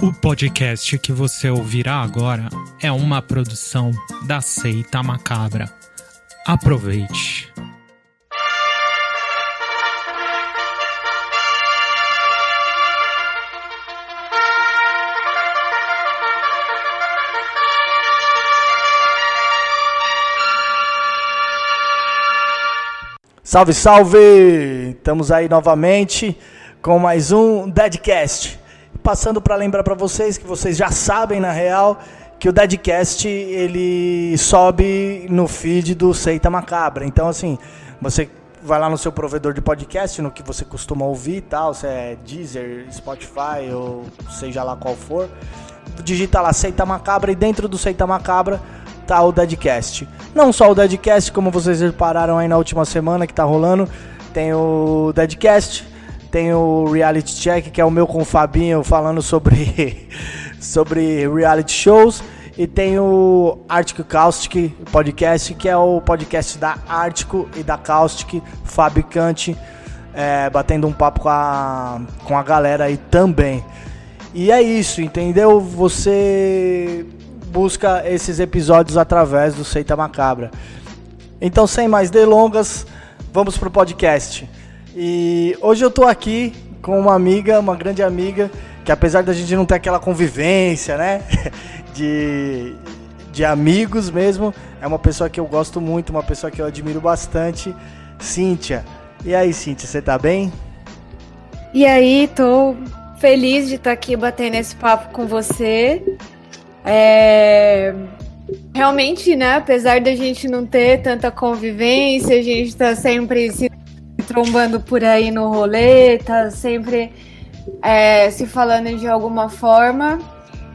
O podcast que você ouvirá agora é uma produção da Seita Macabra. Aproveite. Salve, salve! Estamos aí novamente com mais um Deadcast. Passando para lembrar para vocês que vocês já sabem na real que o Deadcast ele sobe no feed do Seita Macabra. Então assim, você vai lá no seu provedor de podcast, no que você costuma ouvir e tal, se é Deezer, Spotify ou seja lá qual for, digita lá Seita Macabra e dentro do Seita Macabra tá o Deadcast. Não só o Deadcast, como vocês repararam aí na última semana que tá rolando, tem o Deadcast, tem o Reality Check, que é o meu com o Fabinho falando sobre, sobre reality shows. E tem o Arctic Caustic Podcast, que é o podcast da Ártico e da Caustic, fabricante, é, batendo um papo com a, com a galera aí também. E é isso, entendeu? Você busca esses episódios através do Seita Macabra. Então, sem mais delongas, vamos pro podcast. E hoje eu tô aqui com uma amiga, uma grande amiga, que apesar da gente não ter aquela convivência, né, de, de amigos mesmo, é uma pessoa que eu gosto muito, uma pessoa que eu admiro bastante, Cíntia. E aí, Cíntia, você tá bem? E aí, tô feliz de estar aqui batendo esse papo com você. É... Realmente, né, apesar da gente não ter tanta convivência, a gente tá sempre se trombando por aí no rolê, tá sempre é, se falando de alguma forma.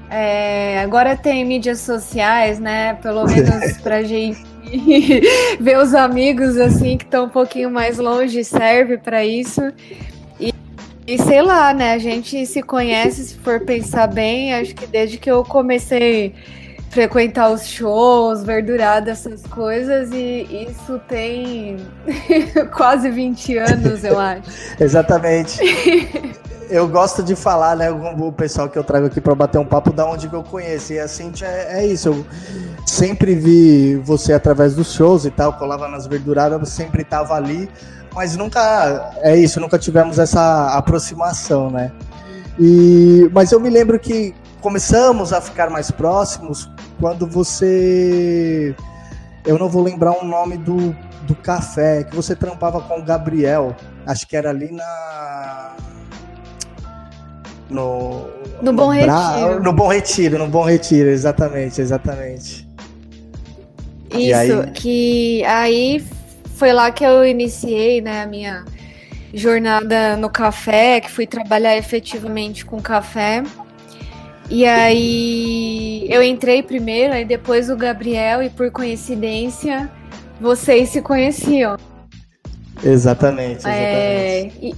É, agora tem mídias sociais, né, pelo menos pra gente ver os amigos assim que estão um pouquinho mais longe serve para isso. E sei lá, né? A gente se conhece, se for pensar bem, acho que desde que eu comecei frequentar os shows, verdurada, essas coisas, e isso tem quase 20 anos, eu acho. Exatamente. eu gosto de falar, né, o pessoal que eu trago aqui para bater um papo da onde que eu conheço. E assim, é, é, isso. Eu sempre vi você através dos shows e tal, colava nas verduradas, sempre tava ali mas nunca é isso, nunca tivemos essa aproximação, né? E, mas eu me lembro que começamos a ficar mais próximos quando você, eu não vou lembrar o nome do, do café que você trampava com o Gabriel, acho que era ali na no no, no Bom Retiro. No Bom Retiro, no Bom Retiro, exatamente, exatamente. Isso, aí... que aí foi lá que eu iniciei né, a minha jornada no café, que fui trabalhar efetivamente com café. E aí eu entrei primeiro, aí depois o Gabriel, e por coincidência, vocês se conheciam. Exatamente, é, exatamente. É, e,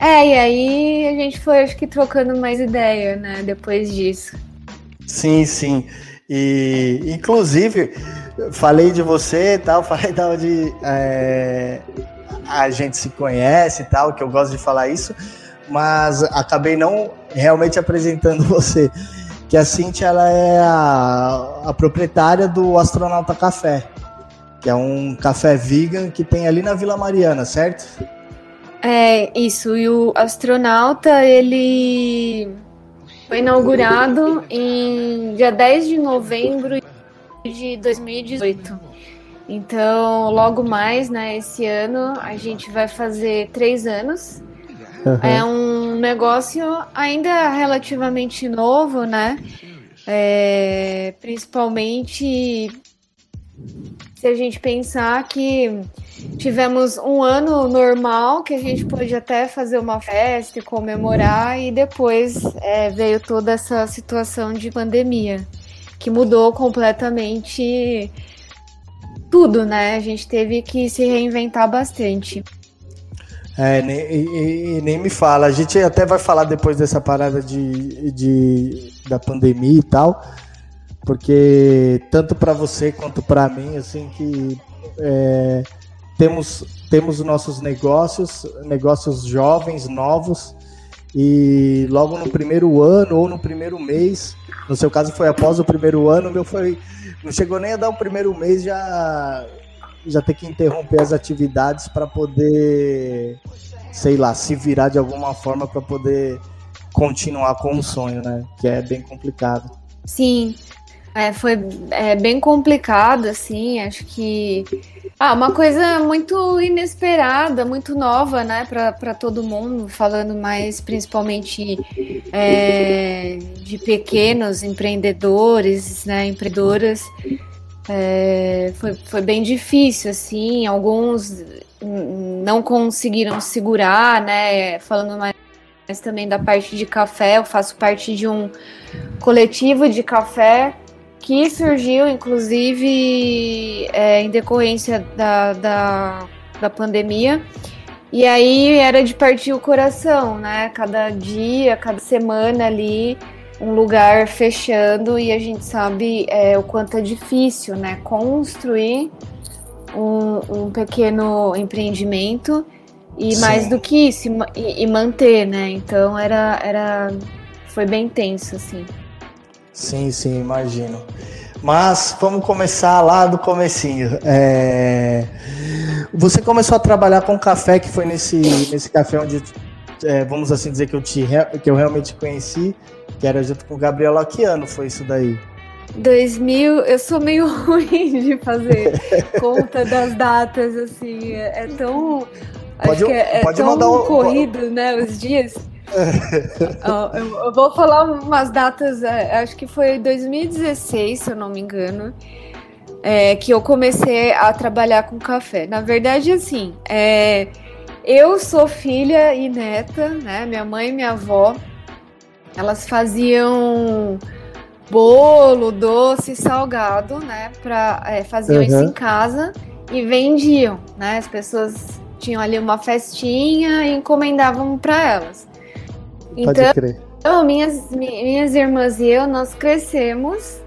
é, e aí a gente foi, acho que, trocando mais ideia, né, depois disso. Sim, sim. E, inclusive, falei de você e tal, falei da onde é, a gente se conhece e tal, que eu gosto de falar isso, mas acabei não realmente apresentando você. Que a Cintia ela é a, a proprietária do Astronauta Café, que é um café vegan que tem ali na Vila Mariana, certo? É, isso. E o Astronauta, ele foi inaugurado em dia 10 de novembro de 2018. Então, logo mais, né, esse ano, a gente vai fazer três anos. Uhum. É um negócio ainda relativamente novo, né? É, principalmente se a gente pensar que tivemos um ano normal, que a gente pôde até fazer uma festa e comemorar, e depois é, veio toda essa situação de pandemia que mudou completamente tudo, né? A gente teve que se reinventar bastante. É, nem, e, e, nem me fala. A gente até vai falar depois dessa parada de, de da pandemia e tal, porque tanto para você quanto para mim, assim, que é, temos temos nossos negócios, negócios jovens, novos, E logo no primeiro ano ou no primeiro mês, no seu caso foi após o primeiro ano, meu foi. Não chegou nem a dar o primeiro mês, já, já ter que interromper as atividades para poder, sei lá, se virar de alguma forma para poder continuar com o sonho, né? Que é bem complicado. Sim, é, foi é, bem complicado, assim, acho que. Ah, uma coisa muito inesperada, muito nova, né, para todo mundo, falando mais principalmente é, de pequenos empreendedores, né, empreendedoras. É, foi, foi bem difícil, assim, alguns não conseguiram segurar, né, falando mais também da parte de café. Eu faço parte de um coletivo de café que surgiu, inclusive, é, em decorrência da, da, da pandemia. E aí era de partir o coração, né? Cada dia, cada semana ali, um lugar fechando e a gente sabe é, o quanto é difícil, né? Construir um, um pequeno empreendimento e Sim. mais do que isso, e, e, manter, né? Então era, era. Foi bem tenso, assim. Sim, sim, imagino. Mas vamos começar lá do comecinho. É... Você começou a trabalhar com café, que foi nesse, nesse café onde, é, vamos assim dizer, que eu, te, que eu realmente conheci, que era junto com o Gabriel Laquiano, foi isso daí? 2000, eu sou meio ruim de fazer conta das datas, assim, é, é tão Pode, Acho que é, é pode tão mandar um, corrido, né, os dias. eu, eu, vou falar umas datas, é, acho que foi 2016, se eu não me engano, é, que eu comecei a trabalhar com café. Na verdade, assim, é, eu sou filha e neta, né? Minha mãe e minha avó, elas faziam bolo, doce, salgado, né? Pra, é, faziam uhum. isso em casa e vendiam, né? As pessoas tinham ali uma festinha e encomendavam para elas. Pode então, crer. minhas, minhas irmãs e eu, nós crescemos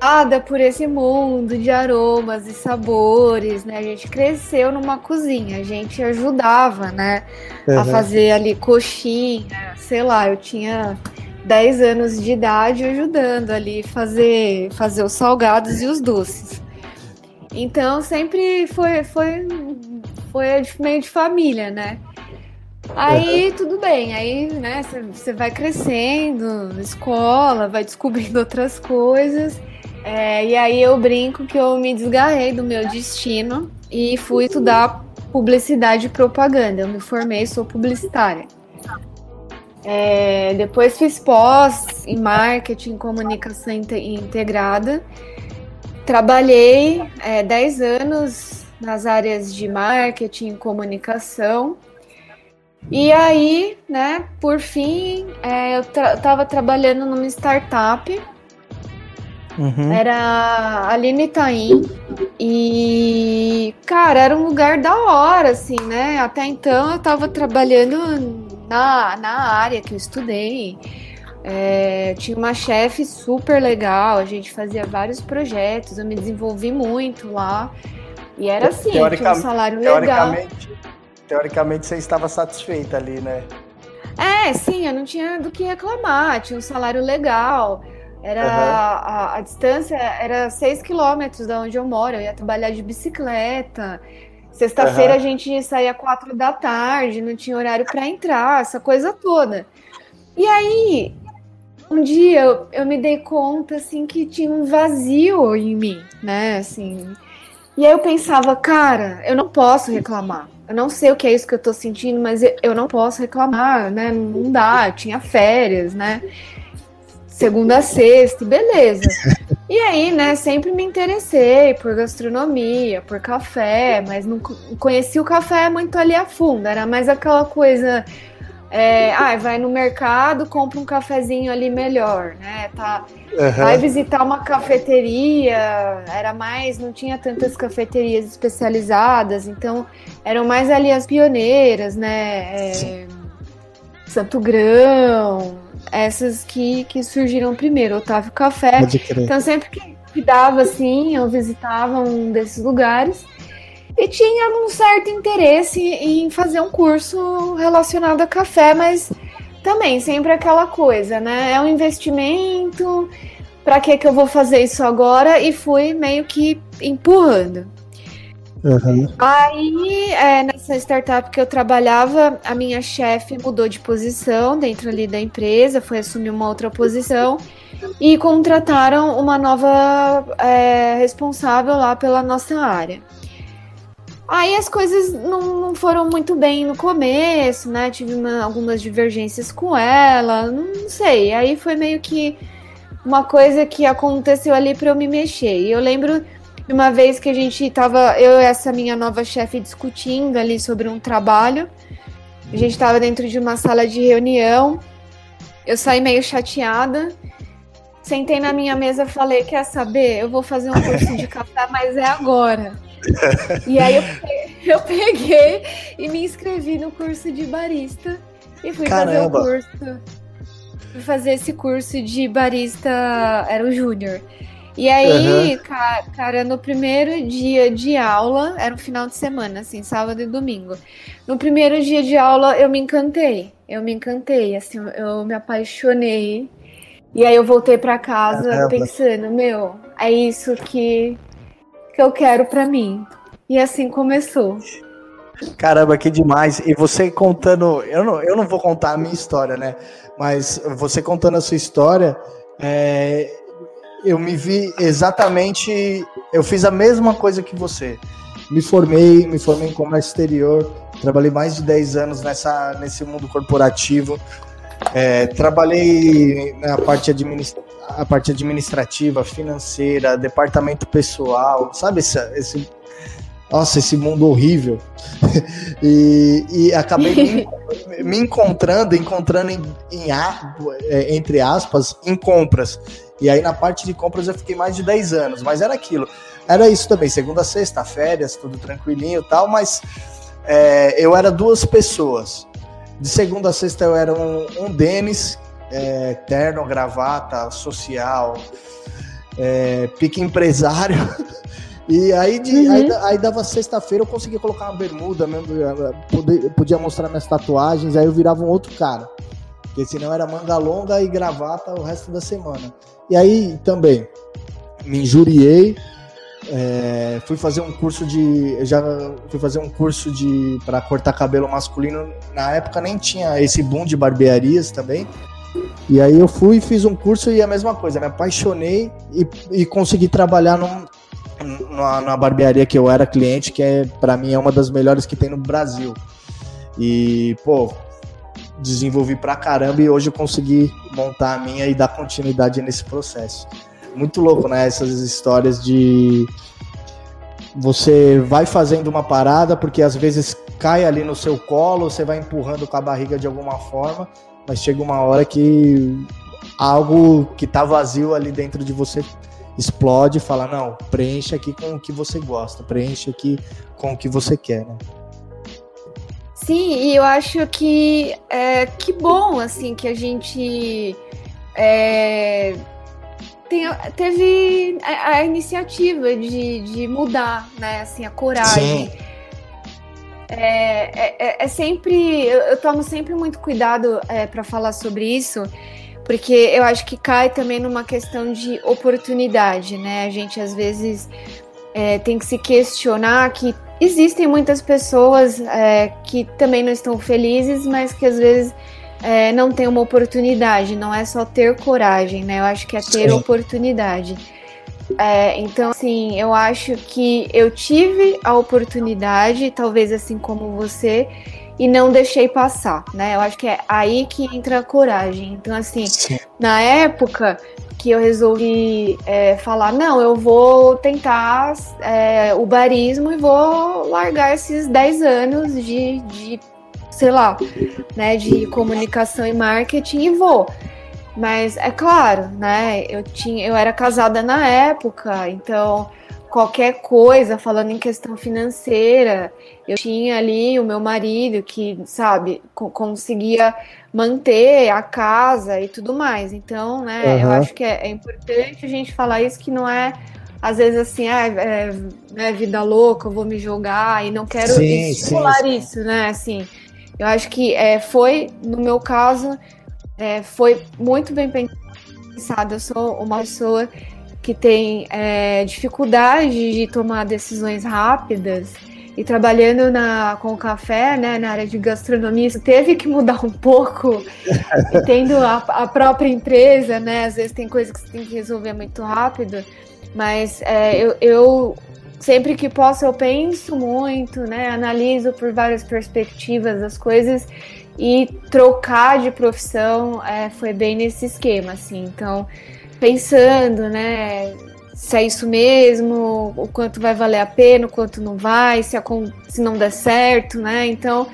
rodeada por esse mundo de aromas e sabores, né? A gente cresceu numa cozinha, a gente ajudava, né? Uhum. A fazer ali coxinha, sei lá, eu tinha 10 anos de idade ajudando ali fazer fazer os salgados e os doces. Então sempre foi, foi, foi meio de família, né? Aí tudo bem, aí né, você vai crescendo, escola, vai descobrindo outras coisas. É, e aí eu brinco que eu me desgarrei do meu destino e fui estudar publicidade e propaganda. Eu me formei, sou publicitária. É, depois fiz pós em marketing, comunicação integrada Trabalhei é, 10 anos nas áreas de marketing, comunicação. E aí, né, por fim, é, eu estava trabalhando numa startup. Uhum. Era ali no Itaim. E, cara, era um lugar da hora, assim, né? Até então eu estava trabalhando na, na área que eu estudei. É, tinha uma chefe super legal, a gente fazia vários projetos, eu me desenvolvi muito lá. E era assim, tinha um salário teoricamente, legal. Teoricamente você estava satisfeita ali, né? É, sim, eu não tinha do que reclamar, tinha um salário legal. Era uhum. a, a, distância era 6 quilômetros da onde eu moro, eu ia trabalhar de bicicleta. Sexta-feira uhum. a gente saía quatro da tarde, não tinha horário para entrar, essa coisa toda. E aí, um dia eu, eu me dei conta assim que tinha um vazio em mim, né? Assim. E aí eu pensava, cara, eu não posso reclamar. Eu não sei o que é isso que eu tô sentindo, mas eu não posso reclamar, né? Não dá, eu tinha férias, né? Segunda a sexta, beleza. E aí, né, sempre me interessei por gastronomia, por café, mas não conheci o café muito ali a fundo. Era mais aquela coisa é, ah, vai no mercado, compra um cafezinho ali melhor, né? Tá, uhum. Vai visitar uma cafeteria, era mais, não tinha tantas cafeterias especializadas, então eram mais ali as pioneiras, né? É, Santo Grão, essas que, que surgiram primeiro, Otávio Café. Então sempre que, que dava assim, eu visitava um desses lugares. e tinha um certo interesse em fazer um curso relacionado a café, mas também sempre aquela coisa, né? É um investimento, para que que eu vou fazer isso agora? E fui meio que empurrando. Uhum. Aí, é, nessa startup que eu trabalhava, a minha chefe mudou de posição dentro ali da empresa, foi assumir uma outra posição e contrataram uma nova é, responsável lá pela nossa área. Aí as coisas não, não, foram muito bem no começo, né? Tive uma, algumas divergências com ela, não sei. Aí foi meio que uma coisa que aconteceu ali para eu me mexer. E eu lembro de uma vez que a gente tava, eu e essa minha nova chefe discutindo ali sobre um trabalho. A gente estava dentro de uma sala de reunião. Eu saí meio chateada. Sentei na minha mesa e falei: Quer saber? Eu vou fazer um curso de café, mas é agora e aí eu, eu peguei e me inscrevi no curso de barista e fui Caramba. fazer o curso. Fui fazer esse curso de barista, era o júnior. E aí, uhum. cara, cara, no primeiro dia de aula, era um final de semana, assim, sábado e domingo. No primeiro dia de aula, eu me encantei. Eu me encantei, assim, eu me apaixonei. E aí eu voltei para casa pensando, meu, é isso que que eu quero para mim. E assim começou. Caramba, que demais. E você contando, eu não, eu não vou contar a minha história, né? Mas você contando a sua história, é, eu me vi exatamente. Eu fiz a mesma coisa que você. Me formei, me formei em comércio exterior, trabalhei mais de 10 anos nessa, nesse mundo corporativo. É, trabalhei na parte, administra a parte administrativa, financeira, departamento pessoal, sabe esse, esse nossa, esse mundo horrível. e, e acabei me, me, encontrando, encontrando em, em, é, entre aspas, em compras. E aí na parte de compras eu fiquei mais de 10 anos, mas era aquilo. Era isso também, segunda, sexta, férias, tudo tranquilinho e tal, mas é, eu era duas pessoas. De segunda a sexta eu era um, um Denis, é, terno, gravata, social, é, pique empresário. E aí, de, uhum. aí, aí, dava sexta-feira, eu conseguia colocar uma bermuda mesmo, podia, podia mostrar minhas tatuagens, aí eu virava um outro cara. Porque senão era manga longa e gravata o resto da semana. E aí também me injuriei, é, fui fazer um curso de. Já fui fazer um curso de. para cortar cabelo masculino. Na época nem tinha esse boom de barbearias também. E aí eu fui fiz um curso e a mesma coisa, me apaixonei e, e consegui trabalhar num, numa, numa, barbearia que eu era cliente, que é para mim é uma das melhores que tem no Brasil. E, pô, desenvolvi pra caramba e hoje eu consegui montar a minha e dar continuidade nesse processo muito louco, né? Essas histórias de você vai fazendo uma parada porque às vezes cai ali no seu colo, você vai empurrando com a barriga de alguma forma, mas chega uma hora que algo que tá vazio ali dentro de você explode e fala: não, preencha aqui com o que você gosta, preencha aqui com o que você quer, né? Sim, e eu acho que é que bom assim que a gente é, tem, teve a, a iniciativa de, de, mudar, né? Assim, a coragem. Sim. É, é, é, é sempre. Eu, eu, tomo sempre muito cuidado é, para falar sobre isso, porque eu acho que cai também numa questão de oportunidade, né? A gente às vezes é, tem que se questionar que existem muitas pessoas é, que também não estão felizes, mas que às vezes é, não tem uma oportunidade, não é só ter coragem, né? Eu acho que é ter Sim. oportunidade. É, então, assim, eu acho que eu tive a oportunidade, talvez assim como você, e não deixei passar, né? Eu acho que é aí que entra a coragem. Então, assim, Sim. na época que eu resolvi é, falar, não, eu vou tentar é, o barismo e vou largar esses 10 anos de, de sei lá, né, de comunicação e marketing e vou. Mas é claro, né? Eu tinha, eu era casada na época, então qualquer coisa falando em questão financeira, eu tinha ali o meu marido que, sabe, conseguia manter a casa e tudo mais. Então, né, uhum. eu acho que é, é, importante a gente falar isso que não é às vezes assim, ah, é, é vida louca, eu vou me jogar e não quero sim, estimular sim. isso, né? Assim, eu acho que é, foi, no meu caso, é, foi muito bem pensado. Eu sou uma pessoa que tem é, dificuldade de tomar decisões rápidas e trabalhando na, com café, né, na área de gastronomia, isso teve que mudar um pouco. e tendo a, a, própria empresa, né, às vezes tem coisas que você tem que resolver muito rápido, mas é, eu, eu, sempre que posso eu penso muito, né, analiso por várias perspectivas as coisas e trocar de profissão é, foi bem nesse esquema, assim. Então, pensando, né, se é isso mesmo, o quanto vai valer a pena, o quanto não vai, se, a, se não der certo, né? Então,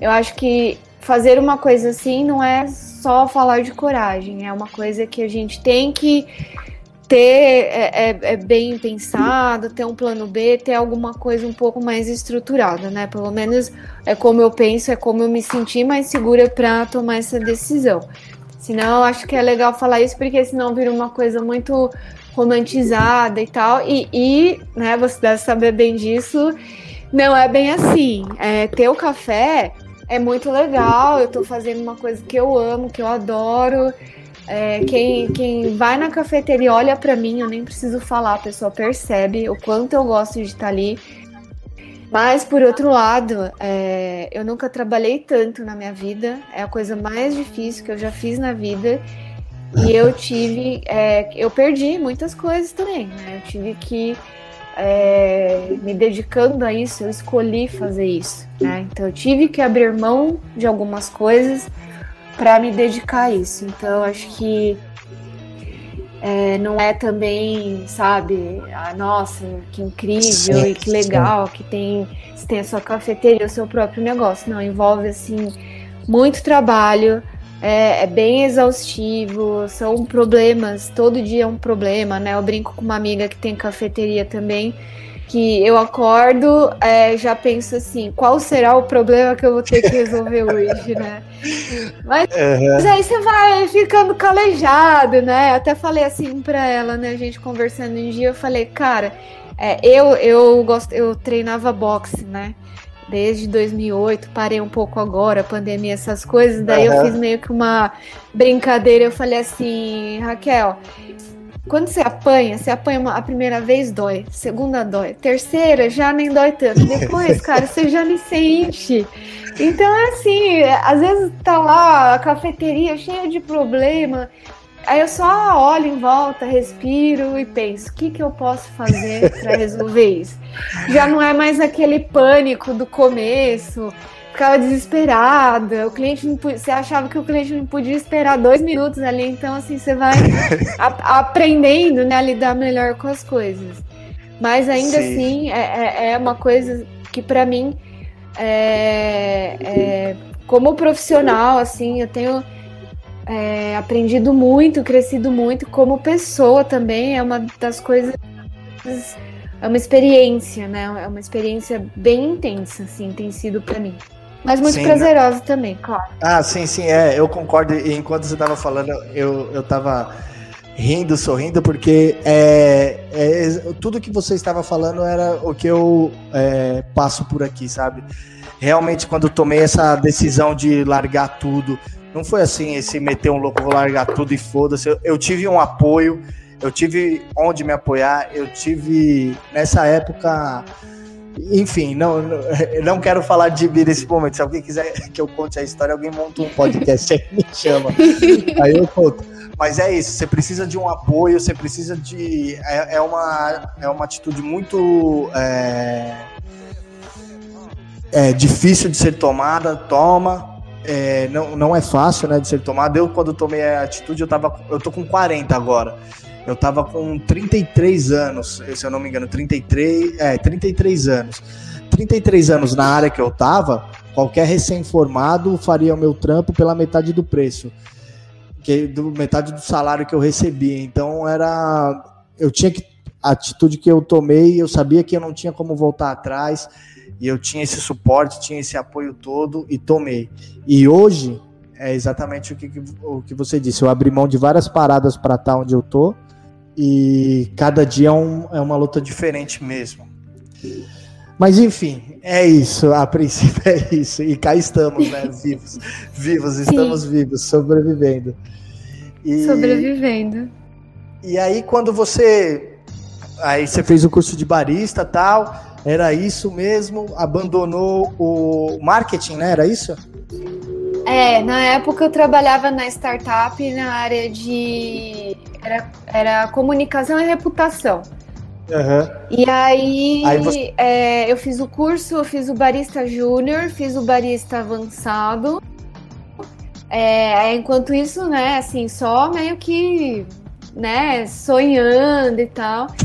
eu acho que fazer uma coisa assim não é só falar de coragem, é uma coisa que a gente tem que ter é, é, é, bem pensado, ter um plano B, ter alguma coisa um pouco mais estruturada, né? Pelo menos é como eu penso, é como eu me senti mais segura para tomar essa decisão. Senão, eu acho que é legal falar isso, porque senão vira uma coisa muito romantizada e tal. E, e né, você deve saber bem disso. Não é bem assim. É, ter o café é muito legal. Eu tô fazendo uma coisa que eu amo, que eu adoro. É, quem, quem vai na cafeteria olha para mim, eu nem preciso falar, a pessoa percebe o quanto eu gosto de estar ali. Mas, por outro lado, é, eu nunca trabalhei tanto na minha vida. É a coisa mais difícil que eu já fiz na vida. E eu tive, é, eu perdi muitas coisas também, né? Eu tive que é, me dedicando a isso, eu escolhi fazer isso, né? Então eu tive que abrir mão de algumas coisas para me dedicar a isso. Então acho que é, não é também, sabe, ah, nossa, que incrível sim, e que legal sim. que tem, você tem a sua cafeteria, o seu próprio negócio. Não, envolve assim muito trabalho é, é, bem exaustivo, são problemas, todo dia é um problema, né? Eu brinco com uma amiga que tem cafeteria também, que eu acordo, é, já penso assim, qual será o problema que eu vou ter que resolver hoje, né? Mas, uhum. mas, aí você vai ficando calejado, né? Até falei assim pra ela, né? A gente conversando um dia, eu falei, cara, é, eu, eu gosto, eu treinava boxe, né? desde 2008, parei um pouco agora, pandemia, essas coisas. Daí uhum. eu fiz meio que uma brincadeira. Eu falei assim, Raquel, quando você apanha, você apanha uma, a primeira vez, dói. Segunda, dói. Terceira, já nem dói tanto. Depois, cara, você já nem sente. Então é assim, às vezes tá lá a cafeteria cheia de problema. Aí eu só olho em volta, respiro e penso: o que, que eu posso fazer para resolver isso? Já não é mais aquele pânico do começo, ficava desesperada. O cliente não podia, você achava que o cliente não podia esperar dois minutos ali, então assim você vai a, aprendendo né, a lidar melhor com as coisas. Mas ainda Sim. assim é, é, é uma coisa que para mim é, é, como profissional assim eu tenho é, aprendido muito, crescido muito como pessoa também. É uma das coisas. É uma experiência, né? É uma experiência bem intensa, assim, tem sido para mim. Mas muito sim, prazerosa né? também, claro. Ah, sim, sim, é. Eu concordo. E enquanto você estava falando, eu, eu tava rindo, sorrindo, porque é, é, tudo que você estava falando era o que eu é, passo por aqui, sabe? Realmente, quando eu tomei essa decisão de largar tudo, não foi assim, esse meter um louco, vou largar tudo e foda-se. Eu, eu, tive um apoio, eu tive onde me apoiar, eu tive nessa época. Enfim, não, não quero falar de mim nesse momento. Se alguém quiser que eu conte a história, alguém monta um podcast aí, me chama. Aí eu conto. Mas é isso, você precisa de um apoio, você precisa de. É, é uma, é uma atitude muito. É, é difícil de ser tomada, toma, é, não, não é fácil né, de ser tomado. Eu, quando tomei a atitude, eu, tava, eu tô com 40 agora. Eu tava com 33 anos, se eu não me engano, 33, é, 33 anos. 33 anos na área que eu tava, qualquer recém-formado faria o meu trampo pela metade do preço. Que, do, metade do salário que eu recebia. Então era. Eu tinha que. A atitude que eu tomei, eu sabia que eu não tinha como voltar atrás. E eu tinha esse suporte, tinha esse apoio todo e tomei. E hoje é exatamente o que, o que você disse. Eu abri mão de várias paradas para estar onde eu tô, E cada dia é, um, é uma luta diferente mesmo. Mas enfim, é isso. A princípio é isso. E cá estamos, né? Vivos. Vivos, estamos Sim. vivos, sobrevivendo. E, sobrevivendo. E aí, quando você. Aí você fez o curso de barista tal. Era isso mesmo? Abandonou o marketing, né? Era isso? É, na época eu trabalhava na startup na área de. Era, era comunicação e reputação. Uhum. E aí, aí você... é, eu fiz o curso, eu fiz o barista júnior, fiz o barista avançado. É, enquanto isso, né, assim, só meio que, né, sonhando e tal.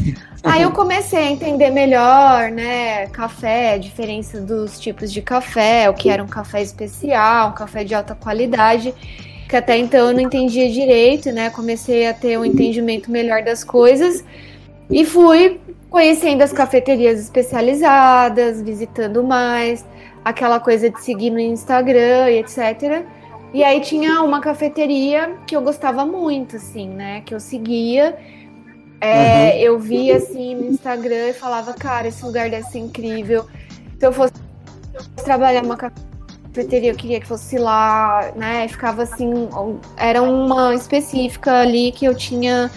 Aí eu comecei a entender melhor, né, café, a diferença dos tipos de café, o que era um café especial, um café de alta qualidade, que até então eu não entendia direito, né? Comecei a ter um entendimento melhor das coisas e fui conhecendo as cafeterias especializadas, visitando mais, aquela coisa de seguir no Instagram e etc. E aí tinha uma cafeteria que eu gostava muito, assim, né? Que eu seguia é, uhum. Eu via assim no Instagram e falava, cara, esse lugar deve ser incrível. Se eu fosse trabalhar numa cafeteria, eu queria que fosse lá, né? Ficava assim, era uma específica ali que eu tinha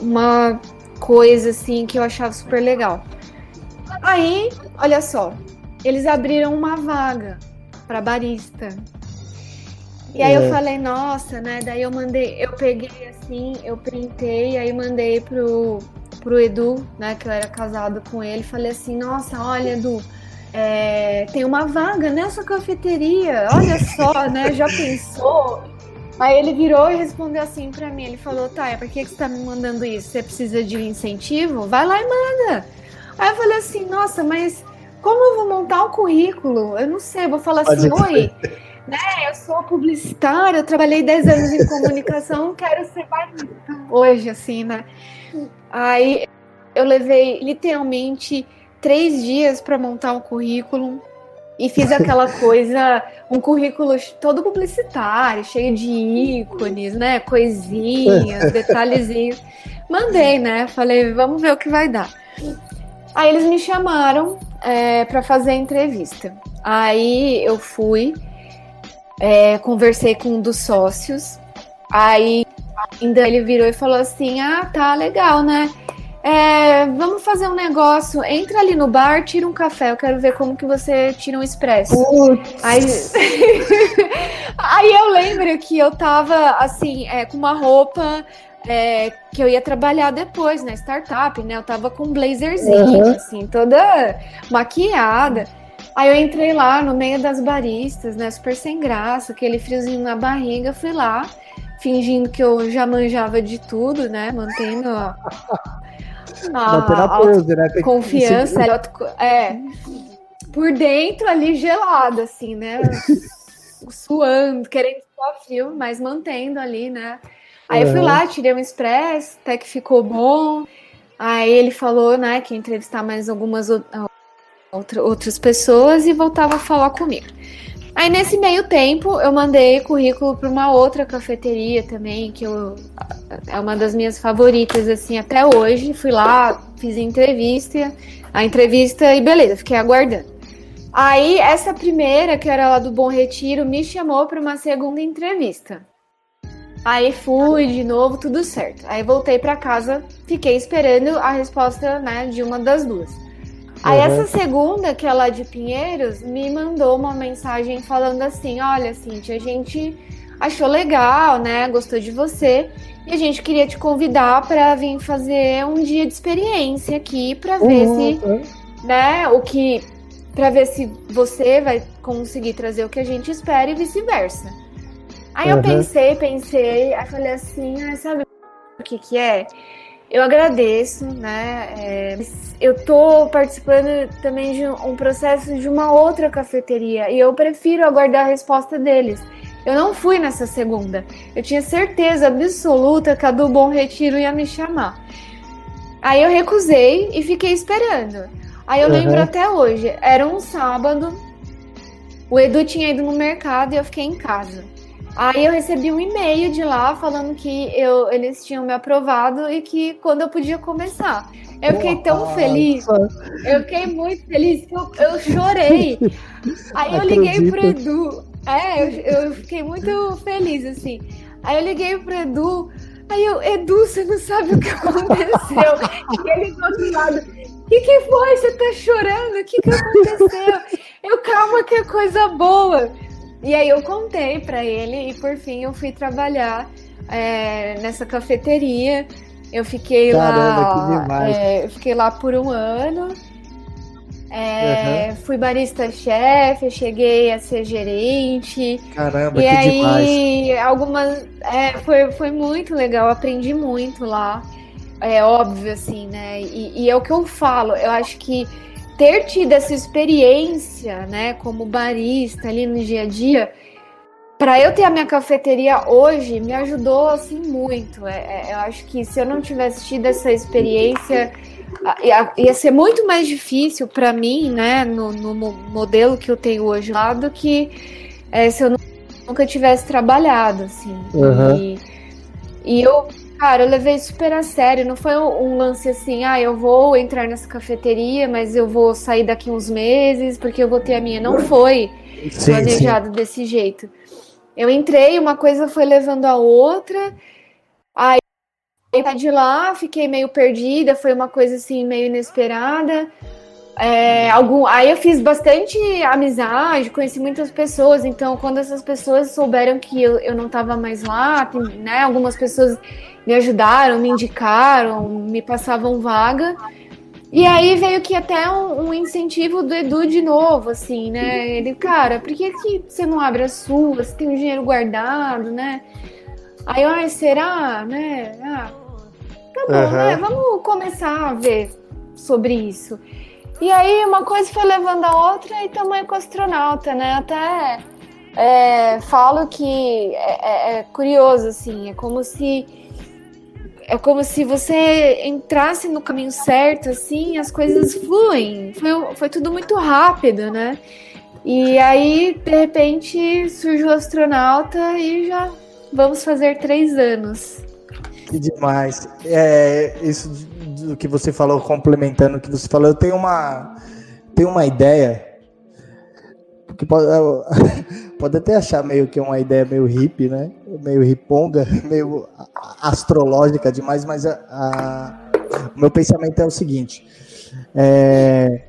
uma coisa assim que eu achava super legal. Aí, olha só, eles abriram uma vaga para barista. E aí é. eu falei, nossa, né? Daí eu mandei, eu peguei assim, eu printei, aí mandei pro, pro Edu, né? Que eu era casado com ele, falei assim, nossa, olha, Edu, é, tem uma vaga nessa cafeteria, olha só, né? Já pensou? Aí ele virou e respondeu assim para mim, ele falou, tá, por que, que você tá me mandando isso? Você precisa de incentivo? Vai lá e manda. Aí eu falei assim, nossa, mas como eu vou montar um currículo? Eu não sei, eu vou falar assim, oi né? Eu sou publicitária, eu trabalhei 10 anos em comunicação, quero ser barista hoje, assim, né? Aí eu levei literalmente três dias para montar um currículo e fiz aquela coisa, um currículo todo publicitário, cheio de ícones, né? Coisinhas, detalhezinhos. Mandei, né? Falei, vamos ver o que vai dar. Aí eles me chamaram é, para fazer a entrevista. Aí eu fui é, conversei com um dos sócios, aí ainda ele virou e falou assim: Ah, tá legal, né? É, vamos fazer um negócio. Entra ali no bar, tira um café. Eu quero ver como que você tira um expresso. Aí... aí eu lembro que eu tava assim, é, com uma roupa é, que eu ia trabalhar depois na startup, né? Eu tava com um blazerzinho, uhum. assim, toda maquiada. Aí eu entrei lá no meio das baristas, né? Super sem graça, aquele friozinho na barriga, fui lá, fingindo que eu já manjava de tudo, né? Mantendo a, a, pose, né? confiança. É, por dentro ali gelado, assim, né? Suando, querendo suar frio, mas mantendo ali, né? Aí eu fui lá, tirei um express, até que ficou bom. Aí ele falou, né, que ia entrevistar mais algumas outra, outras pessoas e voltava a falar comigo. Aí nesse meio tempo eu mandei currículo para uma outra cafeteria também, que eu, é uma das minhas favoritas assim até hoje. Fui lá, fiz entrevista, a entrevista e beleza, fiquei aguardando. Aí essa primeira, que era lá do Bom Retiro, me chamou para uma segunda entrevista. Aí fui de novo, tudo certo. Aí voltei para casa, fiquei esperando a resposta, né, de uma das duas. Aí uhum. essa segunda, que é lá de Pinheiros, me mandou uma mensagem falando assim: olha, Cintia, a gente achou legal, né? Gostou de você. E a gente queria te convidar para vir fazer um dia de experiência aqui para ver uhum. se, né, o que para ver se você vai conseguir trazer o que a gente espera e vice-versa. Aí uhum. eu pensei, pensei, aí falei assim, ah, sabe o que que é? Eu agradeço, né? É, eu tô participando também de um processo de uma outra cafeteria e eu prefiro aguardar a resposta deles. Eu não fui nessa segunda. Eu tinha certeza absoluta que a do Bom Retiro ia me chamar. Aí eu recusei e fiquei esperando. Aí eu uhum. lembro até hoje, era um sábado, o Edu tinha ido no mercado e eu fiquei em casa. Aí eu recebi um e-mail de lá falando que eu, eles tinham me aprovado e que quando eu podia começar. Eu fiquei tão feliz. Eu fiquei muito feliz que eu, eu chorei. Aí eu liguei pro Edu. É, eu, eu fiquei muito feliz, assim. Aí eu liguei pro Edu. Aí eu, Edu, você não sabe o que aconteceu. e ele do outro lado. O que, que foi? Você tá chorando? O que, que aconteceu? Eu, calma, que é coisa boa. E aí eu contei para ele e por fim eu fui trabalhar é, nessa cafeteria. Eu fiquei Caramba, lá. É, fiquei lá por um ano. É, uhum. Fui barista-chefe, cheguei a ser gerente. Caramba, e que aí, demais. algumas. É, foi, foi muito legal, aprendi muito lá. É óbvio, assim, né? E, e é o que eu falo, eu acho que ter tido essa experiência, né, como barista ali no dia a dia, para eu ter a minha cafeteria hoje, me ajudou assim muito. É, é, eu acho que se eu não tivesse tido essa experiência, ia, ia ser muito mais difícil para mim, né, no, no, modelo que eu tenho hoje lá, do que é, se eu nunca tivesse trabalhado, assim. Uhum. E, e eu Cara, eu levei super a sério. Não foi um lance assim, ah, eu vou entrar nessa cafeteria, mas eu vou sair daqui uns meses porque eu vou ter a minha. Não foi sim, planejado sim. desse jeito. Eu entrei, uma coisa foi levando a outra. Aí de lá, fiquei meio perdida, foi uma coisa assim meio inesperada. É, algum, aí eu fiz bastante amizade, conheci muitas pessoas, então quando essas pessoas souberam que eu, eu não estava mais lá, né, algumas pessoas me ajudaram, me indicaram, me passavam vaga. E aí veio que até um, um, incentivo do Edu de novo, assim, né? Ele, cara, por que, que você não abre a sua? Você tem o um dinheiro guardado, né? Aí eu, ai, será? Né? Ah, tá bom, uhum. né? Vamos começar a ver sobre isso. E aí uma coisa foi levando a outra e também com astronauta, né? Até é, falo que é, é, é curioso, assim, é como se é como se você entrasse no caminho certo, assim, as coisas fluem. Foi, foi tudo muito rápido, né? E aí, de repente, surge o astronauta e já vamos fazer três anos. Que demais. É, isso do que você falou, complementando o que você falou, eu tenho uma, tenho uma ideia que pode, pode até achar meio que uma ideia meio hippie, né? Meio riponga, meio astrológica demais, mas a, a, o meu pensamento é o seguinte: é,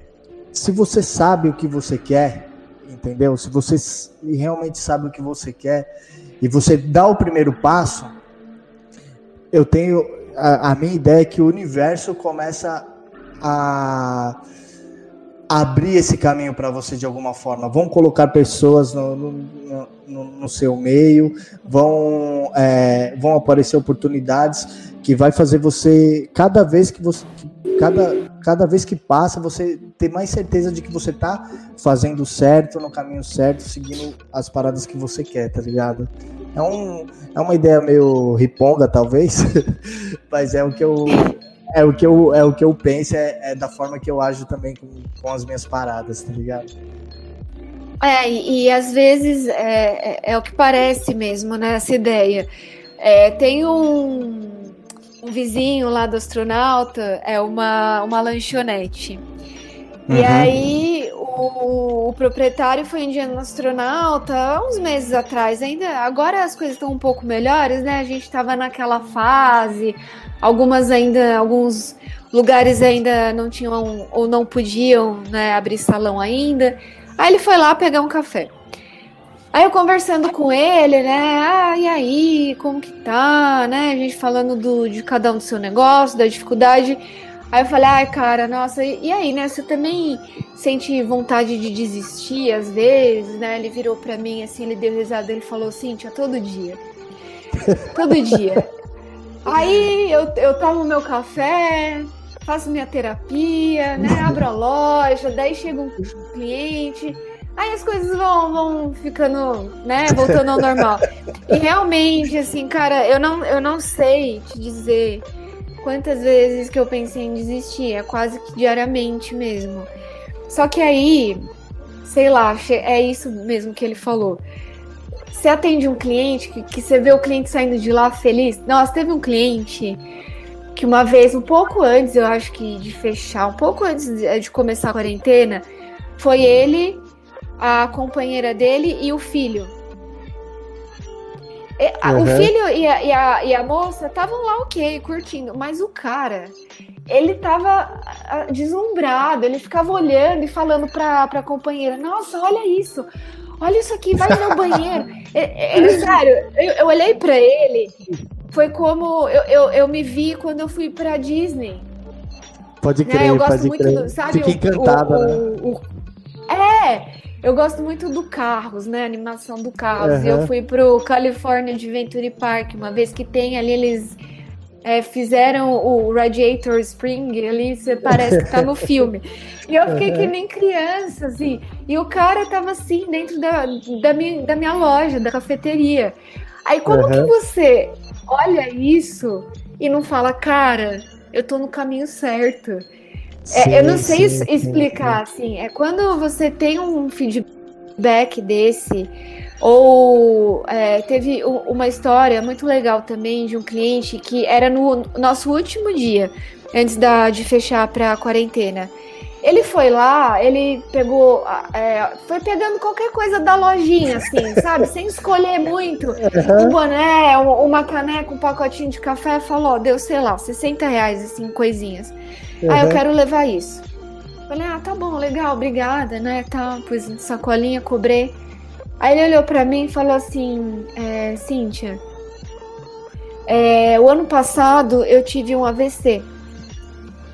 se você sabe o que você quer, entendeu? Se você realmente sabe o que você quer e você dá o primeiro passo, eu tenho a, a minha ideia é que o universo começa a abrir esse caminho para você de alguma forma. Vão colocar pessoas no, no, no, no seu meio, vão, é, vão aparecer oportunidades que vai fazer você, cada vez que você. Cada, cada vez que passa, você ter mais certeza de que você tá fazendo certo, no caminho certo, seguindo as paradas que você quer, tá ligado? É, um, é uma ideia meio riponga, talvez, mas é o que eu, é o que eu, é o que eu penso, é, é da forma que eu ajo também com, com as minhas paradas, tá ligado? É, e, e às vezes é, é, é, o que parece mesmo, né? Essa ideia. É, tem um, um vizinho lá do astronauta, é uma, uma lanchonete. Uhum. E aí o, o, proprietário foi indiano no astronauta uns meses atrás. Ainda agora as coisas estão um pouco melhores, né? A gente estava naquela fase Algumas ainda, alguns lugares ainda não tinham ou não podiam né, abrir salão ainda. Aí ele foi lá pegar um café. Aí eu conversando com ele, né? Ah, e aí, como que tá, né? A gente falando do, de cada um do seu negócio, da dificuldade. Aí eu falei, ai, cara, nossa, e, e aí, né? Você também sente vontade de desistir às vezes, né? Ele virou pra mim assim, ele deu risada, ele falou, Cíntia, todo dia. Todo dia. Aí eu, eu tomo meu café, faço minha terapia, né? Abro a loja, daí chega um cliente. Aí as coisas vão, vão ficando, né, voltando ao normal. E realmente, assim, cara, eu não, eu não sei te dizer quantas vezes que eu pensei em desistir. É quase que diariamente mesmo. Só que aí, sei lá, é isso mesmo que ele falou você atende um cliente que, que você vê o cliente saindo de lá feliz. Nossa, teve um cliente que uma vez, um pouco antes, eu acho que de fechar, um pouco antes de, de começar a quarentena, foi ele, a companheira dele e o filho. Uhum. O filho e a, e a, e a moça estavam lá ok, curtindo, mas o cara, ele tava deslumbrado, ele ficava olhando e falando pra, pra companheira: Nossa, olha isso, olha isso aqui, vai no meu banheiro. Ele, sério, eu, eu olhei pra ele, foi como eu, eu, eu me vi quando eu fui pra Disney. Pode crer, né? eu gosto muito crer. Do, sabe, Fica encantada, o, né? O, é, eu gosto muito do Carros, né? Animação do Carros. Uhum. Eu fui pro California Adventure Park uma vez que tem ali eles é, fizeram o Radiator Spring ali, você parece que tá no filme. E eu fiquei uhum. que nem criança, assim. E o cara tava assim, dentro da, da, minha, da minha loja, da cafeteria. Aí como uhum. que você olha isso e não fala, cara, eu tô no caminho certo? Sim, é, eu não sei sim, explicar, sim, assim. É quando você tem um feedback desse, ou é, teve uma história muito legal também de um cliente que era no nosso último dia, antes da, de fechar para a quarentena. Ele foi lá, ele pegou, é, foi pegando qualquer coisa da lojinha, assim, sabe? Sem escolher muito. Um boné, uma caneca, um pacotinho de café, falou, deu, sei lá, 60 reais, assim, coisinhas. Uhum. Ah, eu quero levar isso. Falei, ah, tá bom, legal, obrigada, né? Tá, pus sacolinha, cobrei. Aí ele olhou para mim e falou assim, é, Cíntia, é, o ano passado eu tive um AVC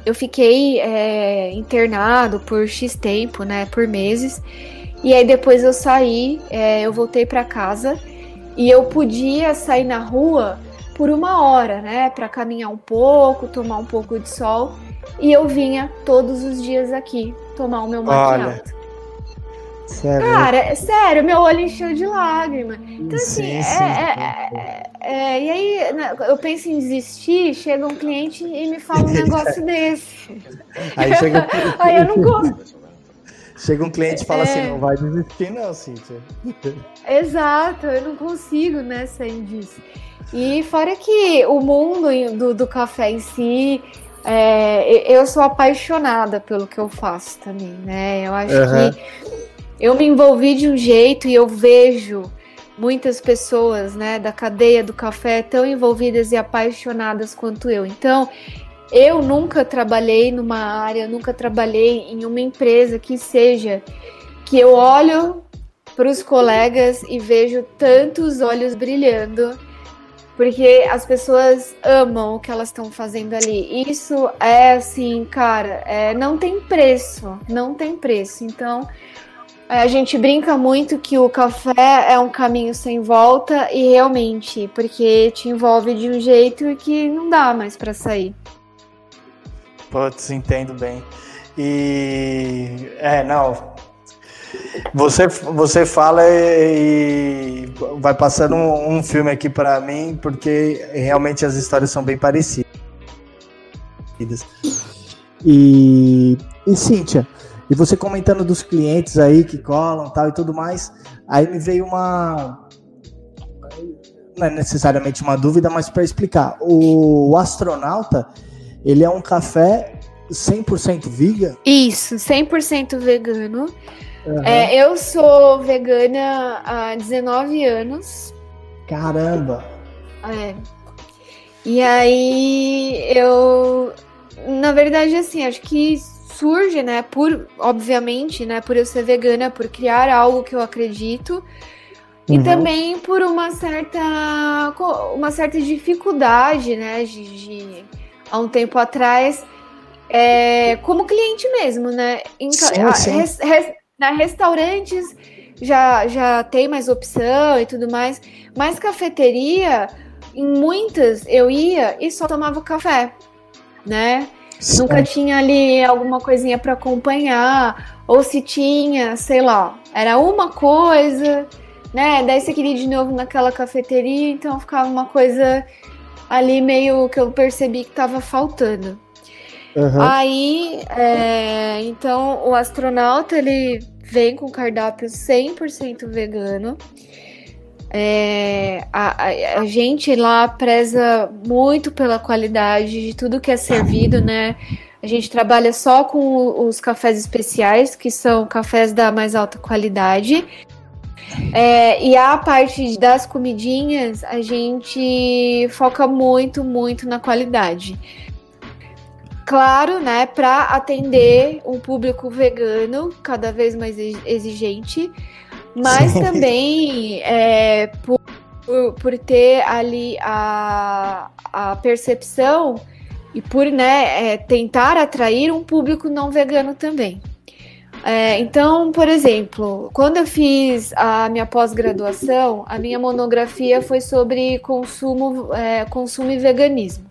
eu fiquei é, internado por X tempo, né? Por meses. E aí depois eu saí, é, eu voltei para casa e eu podia sair na rua por uma hora, né? Para caminhar um pouco, tomar um pouco de sol. E eu vinha todos os dias aqui tomar o meu maquiado. Sério? Cara, é sério, meu olho encheu de lágrima. Então, assim, sim, é, sim. É, é, é, e aí né, eu penso em desistir, chega um cliente e me fala um negócio desse. Aí, chega... aí eu não gosto. Chega um cliente e fala assim, não vai desistir não, Cíntia. Exato, eu não consigo, né, sair disso. E fora que o mundo do, do café em si, é, eu sou apaixonada pelo que eu faço também, né? Eu acho uhum. que eu me envolvi de um jeito e eu vejo muitas pessoas, né, da cadeia do café tão envolvidas e apaixonadas quanto eu. Então, eu nunca trabalhei numa área, nunca trabalhei em uma empresa que seja que eu olho para os colegas e vejo tantos olhos brilhando, porque as pessoas amam o que elas estão fazendo ali. Isso é assim, cara, é, não tem preço, não tem preço. Então, a gente brinca muito que o café é um caminho sem volta e realmente, porque te envolve de um jeito que não dá mais para sair. Putz, entendo bem. E é, não. Você, você fala e, e vai passando um, um filme aqui para mim, porque realmente as histórias são bem parecidas. E, e Cíntia, e você comentando dos clientes aí que colam tal e tudo mais, aí me veio uma. Não é necessariamente uma dúvida, mas para explicar. O astronauta, ele é um café 100% vegan? Isso, 100% vegano. Uhum. É, eu sou vegana há 19 anos. Caramba! É. E aí eu. Na verdade, assim, acho que surge, né, por, obviamente, né, por eu ser vegana, por criar algo que eu acredito, uhum. e também por uma certa, uma certa dificuldade, né, de, de há um tempo atrás, é, como cliente mesmo, né, em, sim, sim. Res, res, né, restaurantes já, já tem mais opção e tudo mais, mas cafeteria, em muitas eu ia e só tomava café, né, Nunca tinha ali alguma coisinha para acompanhar, ou se tinha, sei lá, era uma coisa, né? Daí você queria de novo naquela cafeteria, então ficava uma coisa ali meio que eu percebi que estava faltando. Uhum. Aí, é, então, o astronauta ele vem com cardápio 100% vegano. É, a, a, gente lá preza muito pela qualidade de tudo que é servido, né? A gente trabalha só com os cafés especiais, que são cafés da mais alta qualidade. É, e a parte das comidinhas, a gente foca muito, muito na qualidade. Claro, né, para atender um público vegano cada vez mais exigente, mas também é, por, por, ter ali a, a percepção e por né, é, tentar atrair um público não vegano também. É, então, por exemplo, quando eu fiz a minha pós-graduação, a minha monografia foi sobre consumo, é, consumo e veganismo.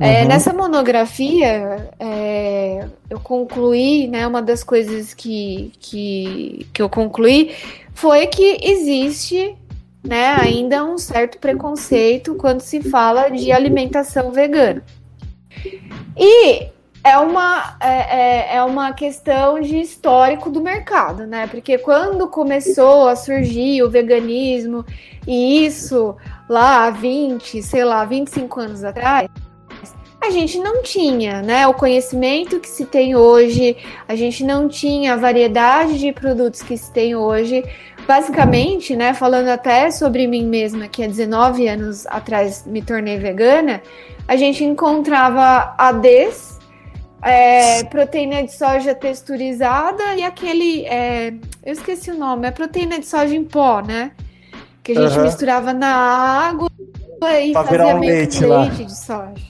É, uhum. nessa monografia, é, eu concluí, né, uma das coisas que, que, que eu concluí foi que existe né, ainda um certo preconceito quando se fala de alimentação vegana. E é uma, é, é, é uma questão de histórico do mercado, né? Porque quando começou a surgir o veganismo, e isso lá há 20, sei lá, 25 anos atrás, a gente não tinha, né, o conhecimento que se tem hoje, a gente não tinha a variedade de produtos que se tem hoje. Basicamente, né, falando até sobre mim mesma, que há 19 anos atrás me tornei vegana, a gente encontrava ADs, é, proteína de soja texturizada e aquele, é, eu esqueci o nome, é proteína de soja em pó, né? Que a gente uhum. misturava na água e pra fazia um leite, leite de soja.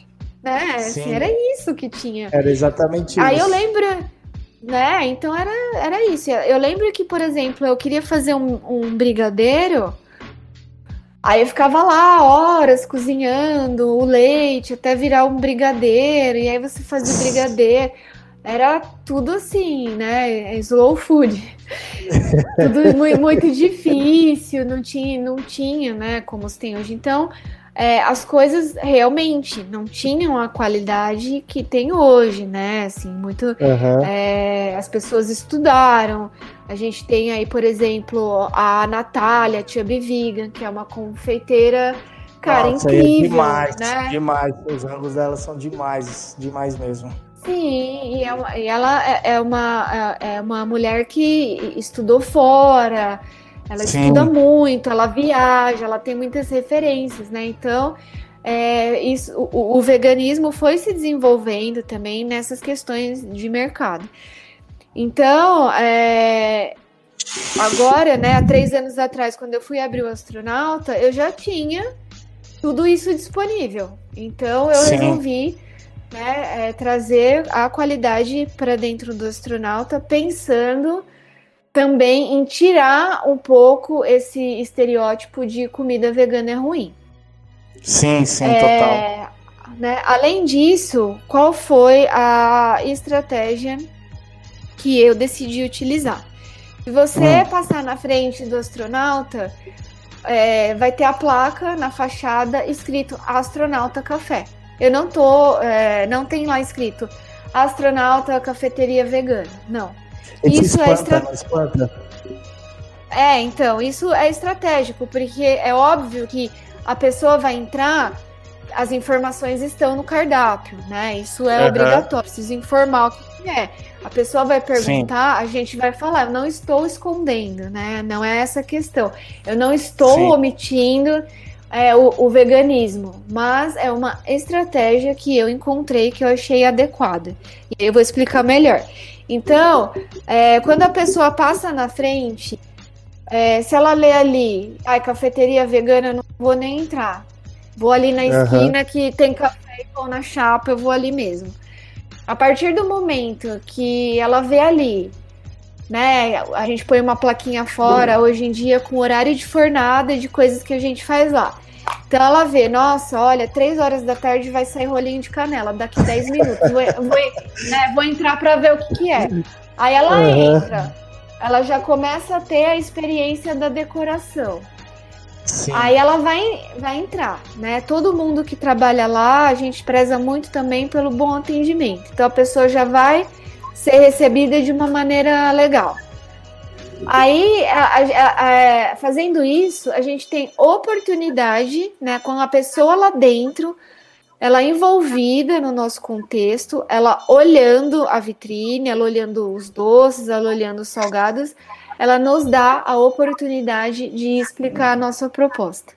Né? Assim, era isso que tinha. Era exatamente isso. Aí eu lembro, né? Então era, era isso. Eu lembro que, por exemplo, eu queria fazer um, um brigadeiro. Aí eu ficava lá horas cozinhando o leite até virar um brigadeiro. E aí você fazia o brigadeiro. Era tudo assim, né? Slow food. tudo muito, muito difícil, não tinha, não tinha, né? Como se tem hoje. Então, é, as coisas realmente não tinham a qualidade que tem hoje, né? Assim, muito. Uhum. É, as pessoas estudaram. A gente tem aí, por exemplo, a Natália, tia Vegan, que é uma confeiteira, cara, Nossa, é incrível. É demais, né? demais. Os rangos dela são demais, demais mesmo. Sim, e, é e ela é, é uma, é, é uma mulher que estudou fora, ela Sim. estuda muito, ela viaja, ela tem muitas referências, né? Então, é, isso, o, o, veganismo foi se desenvolvendo também nessas questões de mercado. Então, é, agora, né, há três anos atrás, quando eu fui abrir o astronauta, eu já tinha tudo isso disponível. Então, eu Sim. resolvi né, é, trazer a qualidade para dentro do astronauta, pensando também em tirar um pouco esse estereótipo de comida vegana é ruim. Sim, sim, é, total. Né, além disso, qual foi a estratégia que eu decidi utilizar? Se você hum. passar na frente do astronauta, é, vai ter a placa na fachada escrito Astronauta Café. Eu não tô, é, não tem lá escrito Astronauta Cafeteria Vegana. Não isso é espanta, é É, então, isso é estratégico, porque é óbvio que a pessoa vai entrar, as informações estão no cardápio, né? Isso é uhum. obrigatório, precisa informar o que é. A pessoa vai perguntar, Sim. a gente vai falar, eu não estou escondendo, né? Não é essa a questão. Eu não estou Sim. omitindo é, o, o, veganismo, mas é uma estratégia que eu encontrei que eu achei adequada. E eu vou explicar melhor. Então, é, quando a pessoa passa na frente, é, se ela lê ali, ai, cafeteria vegana, eu não vou nem entrar. Vou ali na esquina uhum. que tem café e pão na chapa, eu vou ali mesmo. A partir do momento que ela vê ali, né, a gente põe uma plaquinha fora, hoje em dia, com horário de fornada de coisas que a gente faz lá. Então ela vê, nossa, olha, três horas da tarde vai sair rolinho de canela, daqui 10 minutos. Vou, vou, né, vou entrar para ver o que, que, é. Aí ela uhum. entra, ela já começa a ter a experiência da decoração. Sim. Aí ela vai, vai entrar, né? Todo mundo que trabalha lá, a gente preza muito também pelo bom atendimento. Então a pessoa já vai ser recebida de uma maneira legal. Aí, a, a, a, fazendo isso, a gente tem oportunidade, né, com a pessoa lá dentro, ela envolvida no nosso contexto, ela olhando a vitrine, ela olhando os doces, ela olhando os salgados, ela nos dá a oportunidade de explicar a nossa proposta.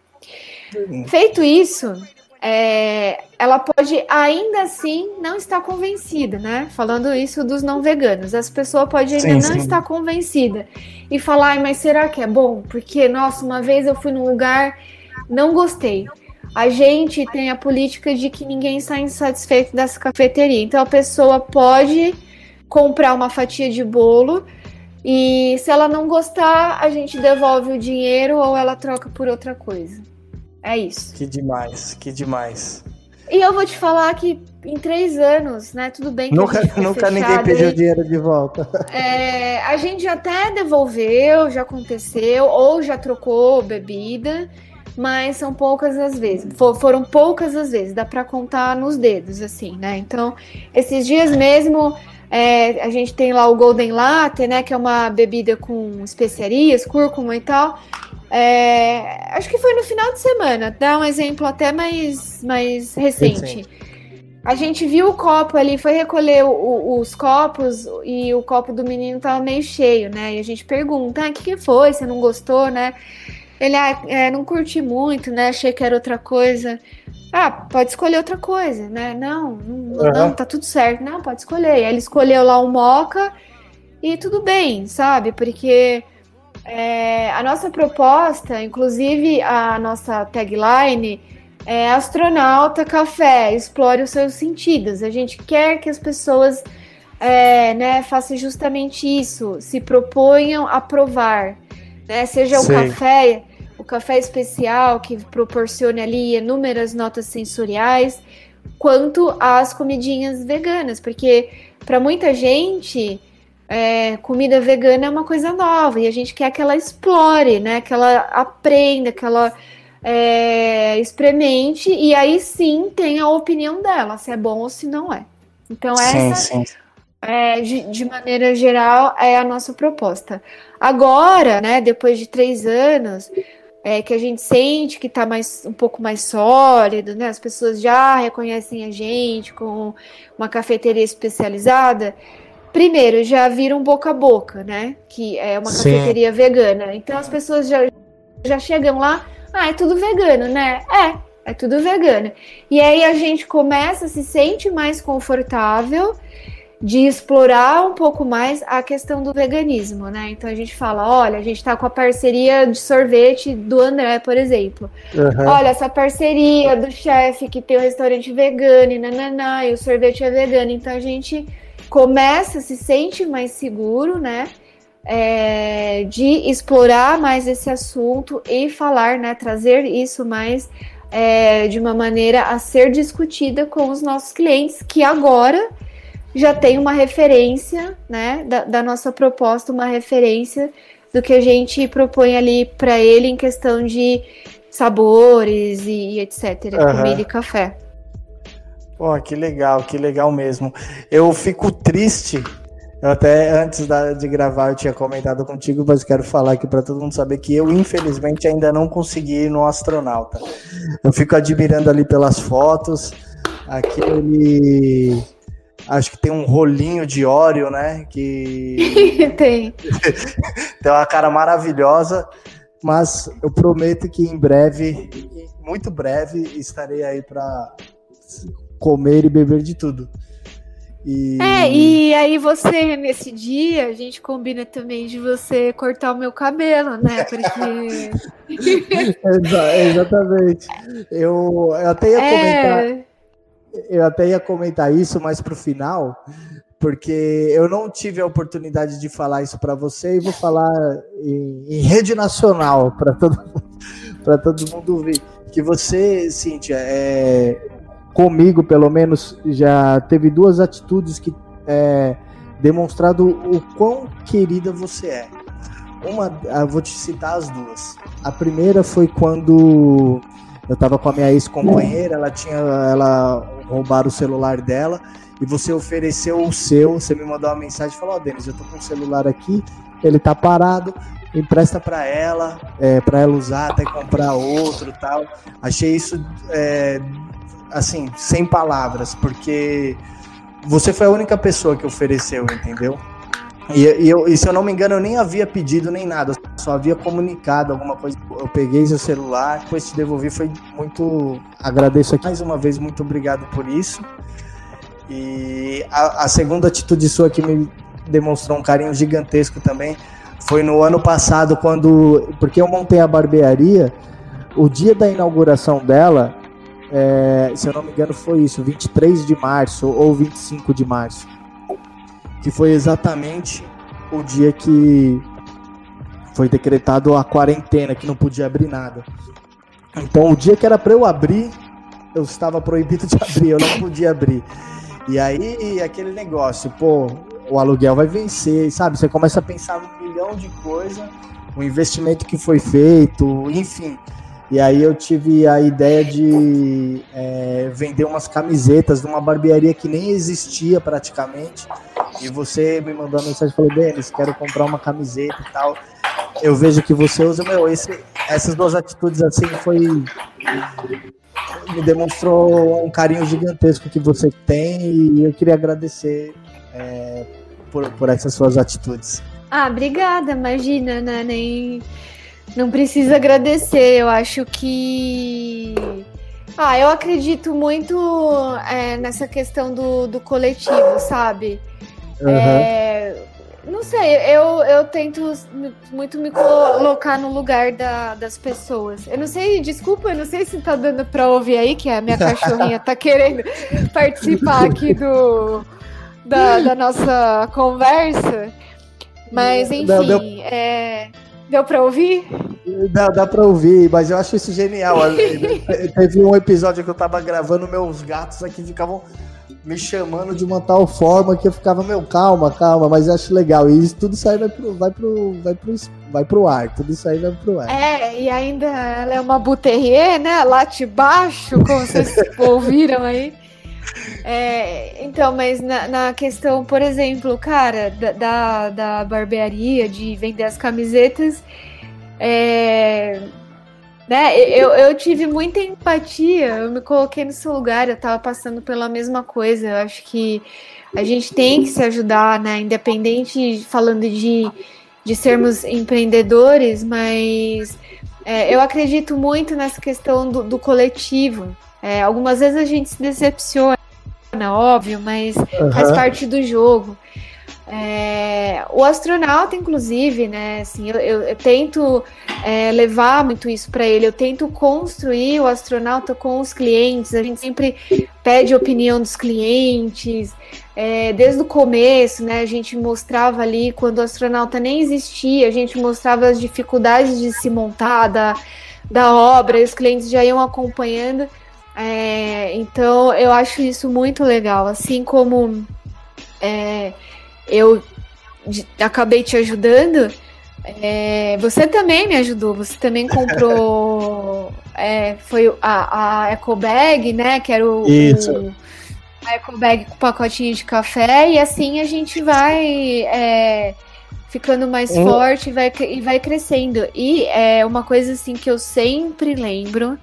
Feito isso, é, ela pode ainda assim não estar convencida, né? Falando isso dos não veganos, essa pessoa pode ainda sim, não sim. estar convencida e falar, mas será que é bom? Porque, nossa, uma vez eu fui num lugar, não gostei. A gente tem a política de que ninguém sai insatisfeito dessa cafeteria. Então a pessoa pode comprar uma fatia de bolo e se ela não gostar, a gente devolve o dinheiro ou ela troca por outra coisa. É isso. Que demais, que demais. E eu vou te falar que em três anos, né? Tudo bem que nunca, nunca ninguém pediu e, dinheiro de volta. É, a gente até devolveu, já aconteceu, ou já trocou bebida, mas são poucas as vezes. For, foram poucas as vezes, dá para contar nos dedos, assim, né? Então, esses dias mesmo. É, a gente tem lá o Golden Latte, né? Que é uma bebida com especiarias, cúrcuma e tal. É, acho que foi no final de semana, dá um exemplo até mais, mais recente. A gente viu o copo ali, foi recolher o, os copos e o copo do menino tava meio cheio, né? E a gente pergunta, ah, o que, que foi? Você não gostou, né? Ele, ah, é, não curti muito, né? Achei que era outra coisa. Ah, pode escolher outra coisa, né? Não, não, uhum. não tá tudo certo. Não, pode escolher. Aí ele escolheu lá um moca e tudo bem, sabe? Porque é, a nossa proposta, inclusive a nossa tagline, é astronauta café, explore os seus sentidos. A gente quer que as pessoas é, né, façam justamente isso, se proponham a provar, né, seja Sim. o café, o café especial que proporcione ali inúmeras notas sensoriais, quanto as comidinhas veganas, porque para muita gente é, comida vegana é uma coisa nova e a gente quer que ela explore, né? Que ela aprenda, que ela é, experimente e aí sim tem a opinião dela, se é bom ou se não é. Então, essa, sim, sim. É, de, de, maneira geral, é a nossa proposta. Agora, né, depois de três anos, é, que a gente sente que está mais, um pouco mais sólido, né? As pessoas já reconhecem a gente com uma cafeteria especializada primeiro, já viram boca a boca, né? Que é uma Sim. cafeteria vegana. Então as pessoas já, já chegam lá, ah, é tudo vegano, né? É, é tudo vegano. E aí a gente começa, se sente mais confortável de explorar um pouco mais a questão do veganismo, né? Então a gente fala, olha, a gente está com a parceria de sorvete do André, por exemplo. Uhum. Olha, essa parceria do chefe que tem o um restaurante vegano e nananá, e o sorvete é vegano. Então a gente começa, se sente mais seguro, né? É, de explorar mais esse assunto e falar, né? Trazer isso mais é, de uma maneira a ser discutida com os nossos clientes, que agora já tem uma referência, né? Da, da nossa proposta, uma referência do que a gente propõe ali para ele em questão de sabores e, e etc. Uhum. Comida e café. Pô, que legal, que legal mesmo. Eu fico triste. Eu até antes da, de gravar eu tinha comentado contigo, mas quero falar aqui para todo mundo saber que eu infelizmente ainda não consegui ir no astronauta. Eu fico admirando ali pelas fotos. Aquele acho que tem um rolinho de óleo, né? Que tem. tem uma cara maravilhosa, mas eu prometo que em breve, muito breve, estarei aí para comer e beber de tudo. E... É, e aí você, nesse dia, a gente combina também de você cortar o meu cabelo, né? Porque. exatamente. Eu, eu até ia é... Eu até ia comentar isso mais pro final, porque eu não tive a oportunidade de falar isso para você e vou falar em, em rede nacional para todo, para todo mundo ver. Que você, Cíntia, é, comigo, pelo menos, já teve duas atitudes que é, demonstrado o quão querida você é. Uma, eu vou te citar as duas. A primeira foi quando eu estava com a minha ex-companheira, ela tinha, ela roubaram o celular dela e você ofereceu o seu, você me mandou uma mensagem e falou: Ó, oh, Denis, eu tô com o celular aqui, ele tá parado, empresta para ela, é, para ela usar, até comprar outro tal. Achei isso, é, assim, sem palavras, porque você foi a única pessoa que ofereceu, entendeu? E, e, eu, e se eu não me engano, eu nem havia pedido nem nada, só havia comunicado alguma coisa. Eu peguei seu celular, depois te devolvi, foi muito. Agradeço aqui mais uma vez, muito obrigado por isso. E a, a segunda atitude sua que me demonstrou um carinho gigantesco também foi no ano passado, quando. Porque eu montei a barbearia, o dia da inauguração dela, é, se eu não me engano, foi isso, 23 de março ou 25 de março. Que foi exatamente o dia que foi decretado a quarentena, que não podia abrir nada. Então, o dia que era para eu abrir, eu estava proibido de abrir, eu não podia abrir. E aí, aquele negócio, pô, o aluguel vai vencer, sabe? Você começa a pensar um milhão de coisas, o investimento que foi feito, enfim. E aí eu tive a ideia de é, vender umas camisetas de uma barbearia que nem existia praticamente. E você me mandou uma mensagem falou, Denis, quero comprar uma camiseta e tal. Eu vejo que você usa, meu, esse, essas duas atitudes assim foi. Me demonstrou um carinho gigantesco que você tem e eu queria agradecer é, por, por essas suas atitudes. Ah, obrigada, imagina, né? Nem. Não precisa agradecer, eu acho que. Ah, eu acredito muito é, nessa questão do, do coletivo, sabe? Uhum. É, não sei, eu, eu tento muito me colocar no lugar da, das pessoas. Eu não sei, desculpa, eu não sei se tá dando pra ouvir aí, que a minha cachorrinha tá querendo participar aqui do, da, da nossa conversa. Mas, enfim, deu, deu... É... deu pra ouvir? Dá, dá pra ouvir, mas eu acho isso genial. Teve um episódio que eu tava gravando, meus gatos aqui ficavam me chamando de uma tal forma que eu ficava, meu, calma, calma, mas eu acho legal. E isso tudo isso aí vai pro, vai pro, vai pro, vai pro ar, tudo isso aí vai pro ar. É, e ainda ela é uma buterrier, né? Late baixo, como vocês ouviram aí. É, então, mas na, na, questão, por exemplo, cara, da, da, da barbearia, de vender as camisetas, é, né, eu, eu tive muita empatia, eu me coloquei no seu lugar, eu tava passando pela mesma coisa, eu acho que a gente tem que se ajudar, né, independente, falando de, de sermos empreendedores, mas é, eu acredito muito nessa questão do, do coletivo, é, algumas vezes a gente se decepciona, óbvio, mas uhum. faz parte do jogo. É, o astronauta, inclusive, né? Assim, eu, eu, eu tento é, levar muito isso para ele. Eu tento construir o astronauta com os clientes. A gente sempre pede opinião dos clientes. É, desde o começo, né? A gente mostrava ali quando o astronauta nem existia. A gente mostrava as dificuldades de se montar da, da obra. E os clientes já iam acompanhando. É, então eu acho isso muito legal. Assim como é, eu acabei te ajudando, é, você também me ajudou. Você também comprou. É, foi a, a Eco Bag, né? Que era o, isso. o a Eco Bag com pacotinho de café. E assim a gente vai é, ficando mais forte e vai, e vai crescendo. E é uma coisa assim que eu sempre lembro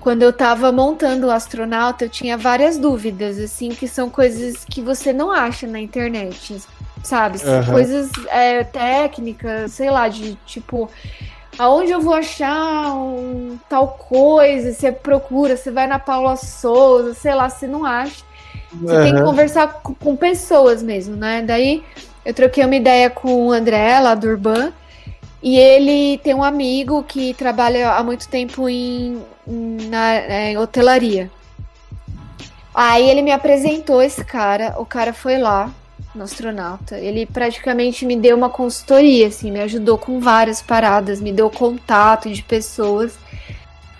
quando eu estava montando o astronauta, eu tinha várias dúvidas, assim, que são coisas que você não acha na internet, sabe? Uhum. Coisas é, técnicas, sei lá, de tipo, aonde eu vou achar um tal coisa? Você procura, você vai na Paula Souza, sei lá, você não acha. Você uhum. tem que conversar com, com, pessoas mesmo, né? Daí eu troquei uma ideia com o André, lá do Urban, e ele tem um amigo que trabalha há muito tempo em na é, hotelaria. Aí ele me apresentou esse cara, o cara foi lá, no astronauta. Ele praticamente me deu uma consultoria, assim, me ajudou com várias paradas, me deu contato de pessoas.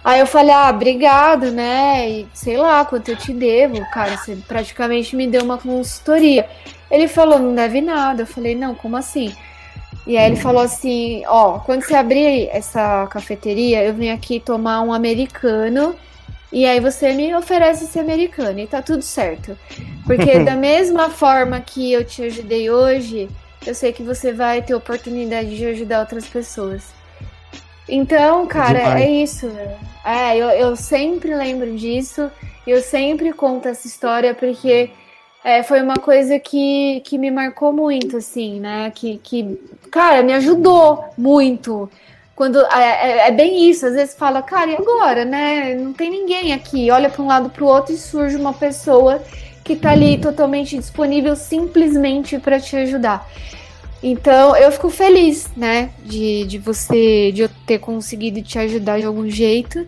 Aí eu falei, ah, obrigado, né? E sei lá quanto eu te devo, cara. Você praticamente me deu uma consultoria. Ele falou, não deve nada. Eu falei, não, como assim? E aí ele falou assim: ó, quando você abrir essa cafeteria, eu venho aqui tomar um americano. E aí você me oferece esse americano e tá tudo certo. Porque da mesma forma que eu te ajudei hoje, eu sei que você vai ter oportunidade de ajudar outras pessoas. Então, cara, Demais. é isso. É, eu, eu sempre lembro disso, eu sempre conto essa história porque é, foi uma coisa que, que me marcou muito, assim, né? Que, que, cara, me ajudou muito. Quando é, é, é, bem isso, às vezes fala, cara, e agora, né? Não tem ninguém aqui. Olha para um lado para o outro e surge uma pessoa que tá ali totalmente disponível simplesmente para te ajudar. Então, eu fico feliz, né, de, de você, de eu ter conseguido te ajudar de algum jeito.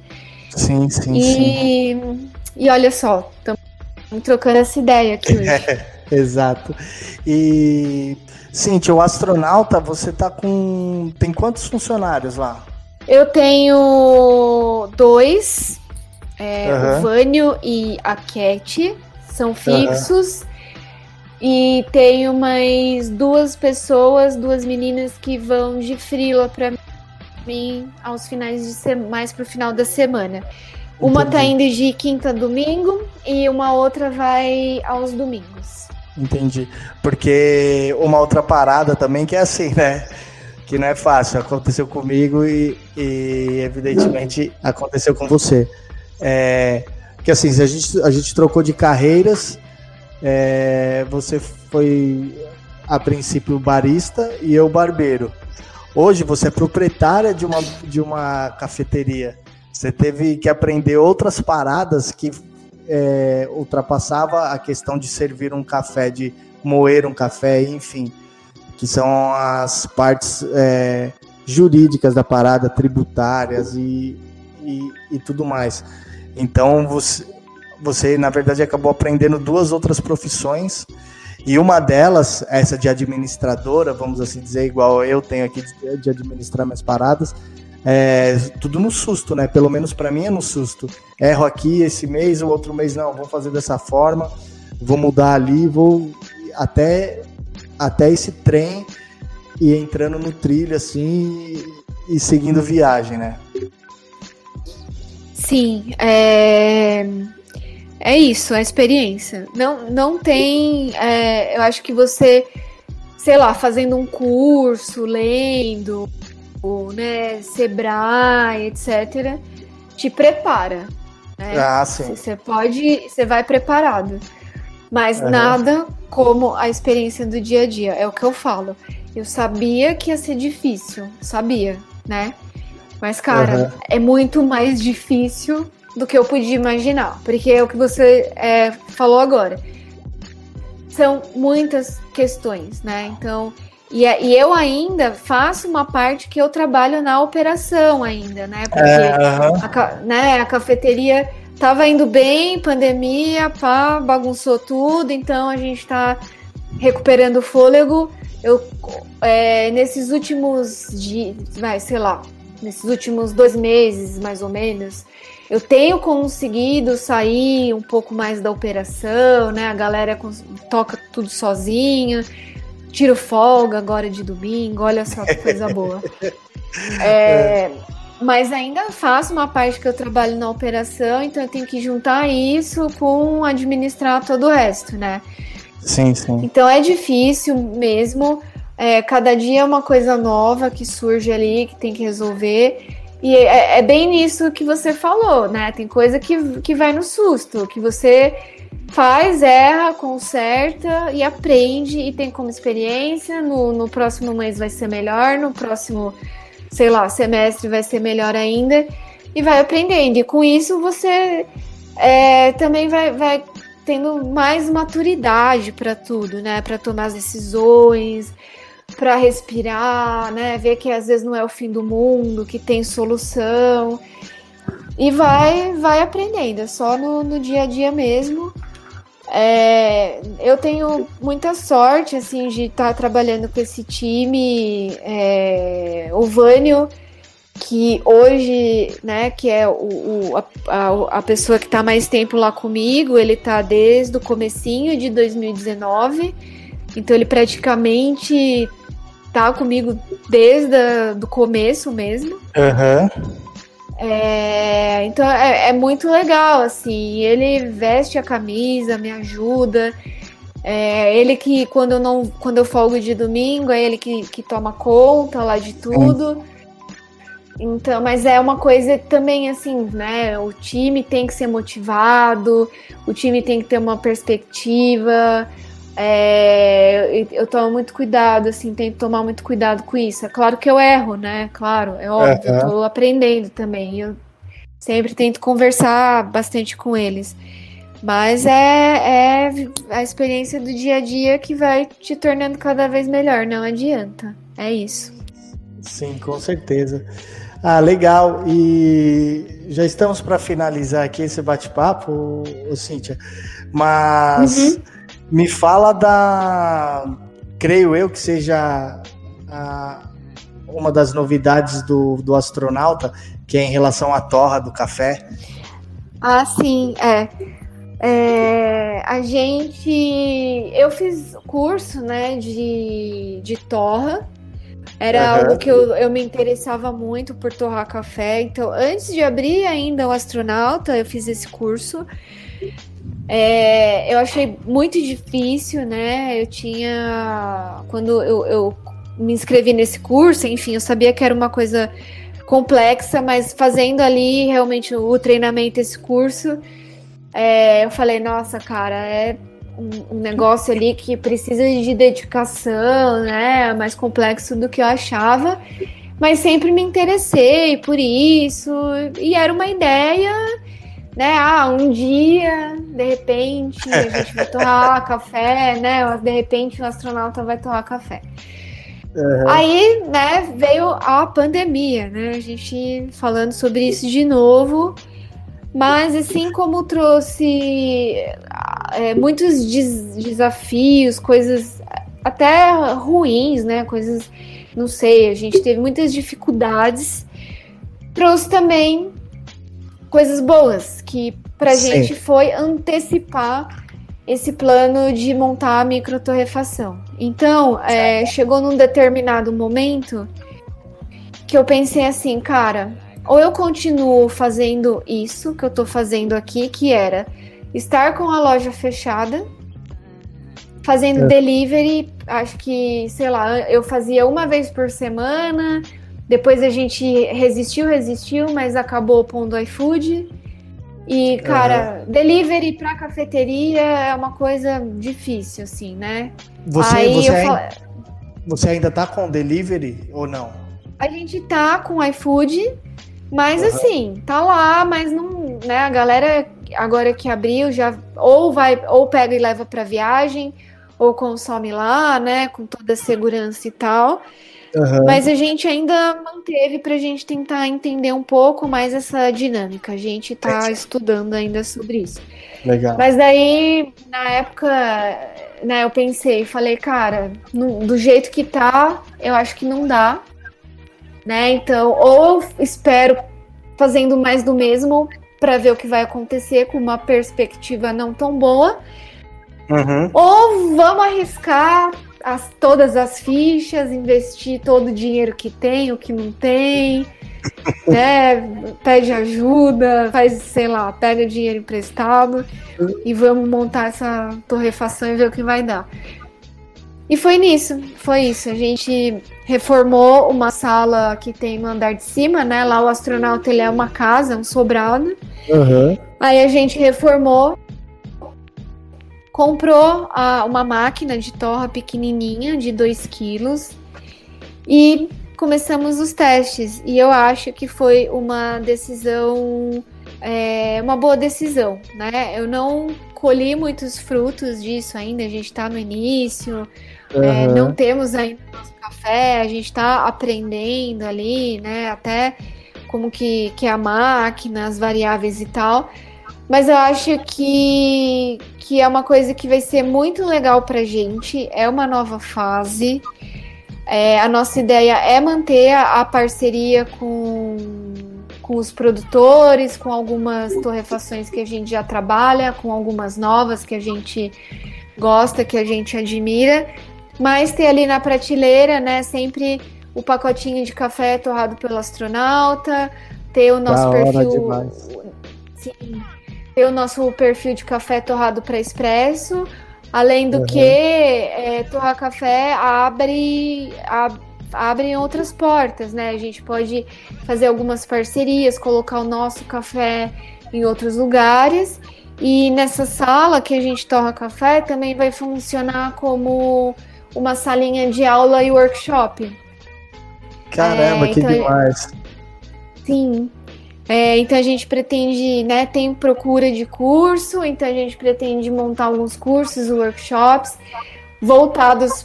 Sim, sim, e, sim. E olha só, estamos trocando essa ideia aqui hoje. exato. E, Cintia, o astronauta, você tá com. Tem quantos funcionários lá? Eu tenho dois, é, uhum. o Vânio e a Cat, são fixos. Uhum. E tenho mais duas pessoas, duas meninas que vão de frila para mim aos finais de semana, mais pro final da semana. Uma tá Entendi. tá indo de quinta a domingo e uma outra vai aos domingos. Entendi. Porque uma outra parada também que é assim, né? Que não é fácil. Aconteceu comigo e, e evidentemente aconteceu com você. É, que assim, a gente, a gente trocou de carreiras é, você foi a princípio barista e eu barbeiro. Hoje você é proprietária de uma, de uma cafeteria. Você teve que aprender outras paradas que é, ultrapassava a questão de servir um café, de moer um café, enfim, que são as partes é, jurídicas da parada, tributárias e, e, e tudo mais. Então você, você na verdade acabou aprendendo duas outras profissões e uma delas, essa de administradora, vamos assim dizer, igual eu tenho aqui de, de administrar minhas paradas, é tudo no susto, né? Pelo menos para mim é no susto. Erro aqui esse mês, o outro mês não, vou fazer dessa forma, vou mudar ali, vou até até esse trem e entrando no trilho assim e seguindo viagem, né? Sim, é... É isso, a experiência. Não, não tem. É, eu acho que você, sei lá, fazendo um curso, lendo, né, Sebrae, etc., te prepara. Né? Ah, sim. Você pode. Você vai preparado. Mas uhum. nada como a experiência do dia a dia. É o que eu falo. Eu sabia que ia ser difícil, sabia, né? Mas, cara, uhum. é muito mais difícil do que eu podia imaginar, porque é o que você é, falou agora. São muitas questões, né? Então, e, é, e, eu ainda faço uma parte que eu trabalho na operação ainda, né? Porque é, a, né, a cafeteria tava indo bem, pandemia, pá, bagunçou tudo, então a gente tá recuperando o fôlego. Eu, é, nesses últimos dias, vai, sei lá, nesses últimos dois meses, mais ou menos, eu tenho conseguido sair um pouco mais da operação, né? A galera toca tudo sozinha, tiro folga agora de domingo, olha só que coisa boa. É, mas ainda faço uma parte que eu trabalho na operação, então eu tenho que juntar isso com administrar todo o resto, né? Sim, sim. Então é difícil mesmo. É, cada dia é uma coisa nova que surge ali que tem que resolver. E é, é, bem nisso que você falou, né? Tem coisa que, que vai no susto, que você faz, erra, conserta e aprende e tem como experiência. No, no próximo mês vai ser melhor, no próximo, sei lá, semestre vai ser melhor ainda. E vai aprendendo. E com isso você é, também vai, vai tendo mais maturidade para tudo, né? Para tomar as decisões para respirar, né? Ver que às vezes não é o fim do mundo, que tem solução. E vai, vai aprendendo, é só no, no dia a dia mesmo. É, eu tenho muita sorte assim de estar tá trabalhando com esse time. É, o Vânio, que hoje, né, que é o, o a, a, pessoa que está mais tempo lá comigo, ele está desde o comecinho de 2019. Então ele praticamente tá comigo desde o começo mesmo. Uhum. É, então é, é, muito legal, assim. Ele veste a camisa, me ajuda. É ele que, quando eu não, quando eu folgo de domingo, é ele que, que toma conta lá de tudo. Então, mas é uma coisa também assim, né? O time tem que ser motivado, o time tem que ter uma perspectiva. É, eu tomo muito cuidado, assim, tento tomar muito cuidado com isso. É claro que eu erro, né? Claro, é óbvio, uhum. eu tô aprendendo também. Eu sempre tento conversar bastante com eles. Mas é, é a experiência do dia a dia que vai te tornando cada vez melhor, não adianta. É isso. Sim, com certeza. Ah, legal. E já estamos para finalizar aqui esse bate-papo, Cíntia. Mas uhum. Me fala da. Creio eu que seja a, uma das novidades do, do astronauta, que é em relação à torra do café. Ah, sim, é. É, a gente. Eu fiz curso né, de, de torra. Era uhum. algo que eu, eu me interessava muito por torrar café. Então, antes de abrir ainda o astronauta, eu fiz esse curso. É, eu achei muito difícil, né? Eu tinha. Quando eu, eu me inscrevi nesse curso, enfim, eu sabia que era uma coisa complexa, mas fazendo ali realmente o treinamento, esse curso é, eu falei, nossa, cara, é um, um, negócio ali que precisa de dedicação, né? É mais complexo do que eu achava. Mas sempre me interessei por isso. E era uma ideia, né? Ah, um dia, de repente, a gente vai torrar café, né? De repente o astronauta vai torrar café. Uhum. Aí, né, veio a pandemia, né? A gente falando sobre isso de novo. Mas assim como trouxe é, muitos des desafios, coisas até ruins, né? Coisas, não sei, a gente teve muitas dificuldades. Trouxe também coisas boas, que pra Sim. gente foi antecipar esse plano de montar a microtorrefação. Então, é, chegou num determinado momento que eu pensei assim, cara, ou eu continuo fazendo isso que eu tô fazendo aqui, que era estar com a loja fechada, fazendo é. delivery, acho que, sei lá, eu fazia uma vez por semana, depois a gente resistiu, resistiu, mas acabou pondo iFood. E, cara, uhum. delivery pra cafeteria é uma coisa difícil, assim, né? Você, Aí você, ainda, você ainda tá com delivery ou não? A gente tá com iFood, mas uhum. assim, tá lá, mas não, né, a galera agora que abriu já ou vai ou pega e leva para viagem ou consome lá, né, com toda a segurança e tal. Uhum. Mas a gente ainda manteve para a gente tentar entender um pouco mais essa dinâmica. A gente está é. estudando ainda sobre isso. Legal. Mas daí, na época, né, eu pensei, falei, cara, no, do jeito que tá, eu acho que não dá né? Então, ou espero fazendo mais do mesmo para ver o que vai acontecer com uma perspectiva não tão boa, uhum. ou vamos arriscar as, todas as fichas, investir todo o dinheiro que tem, o que não tem, né? Pede ajuda, faz, sei lá, pega dinheiro emprestado e vamos montar essa torrefação e ver o que vai dar. E foi nisso, foi isso. A gente reformou uma sala que tem no andar de cima, né? Lá o astronauta ele é uma casa, um sobrado. Uhum. Aí a gente reformou, comprou uma máquina de torra pequenininha de 2 quilos e começamos os testes. E eu acho que foi uma decisão, é, uma boa decisão, né? Eu não colhi muitos frutos disso ainda, a gente está no início. Uhum. É, não temos ainda nosso café, a gente está aprendendo ali, né? Até como que, que é a máquina, as variáveis e tal. Mas eu acho que, que é uma coisa que vai ser muito legal pra gente. É uma nova fase. É, a nossa ideia é manter a, a parceria com, com os produtores, com algumas torrefações que a gente já trabalha, com algumas novas que a gente gosta, que a gente admira, mas ter ali na prateleira, né, sempre o pacotinho de café torrado pelo astronauta, ter o nosso da perfil. Sim, ter o nosso perfil de café torrado para expresso, Além do uhum. que, é, torrar café abre, abre, abre outras portas, né? A gente pode fazer algumas parcerias, colocar o nosso café em outros lugares. E nessa sala que a gente torra café também vai funcionar como uma salinha de aula e workshop. Caramba, é, que então, demais! Sim. É, então a gente pretende, né, tem procura de curso, então a gente pretende montar alguns cursos, workshops voltados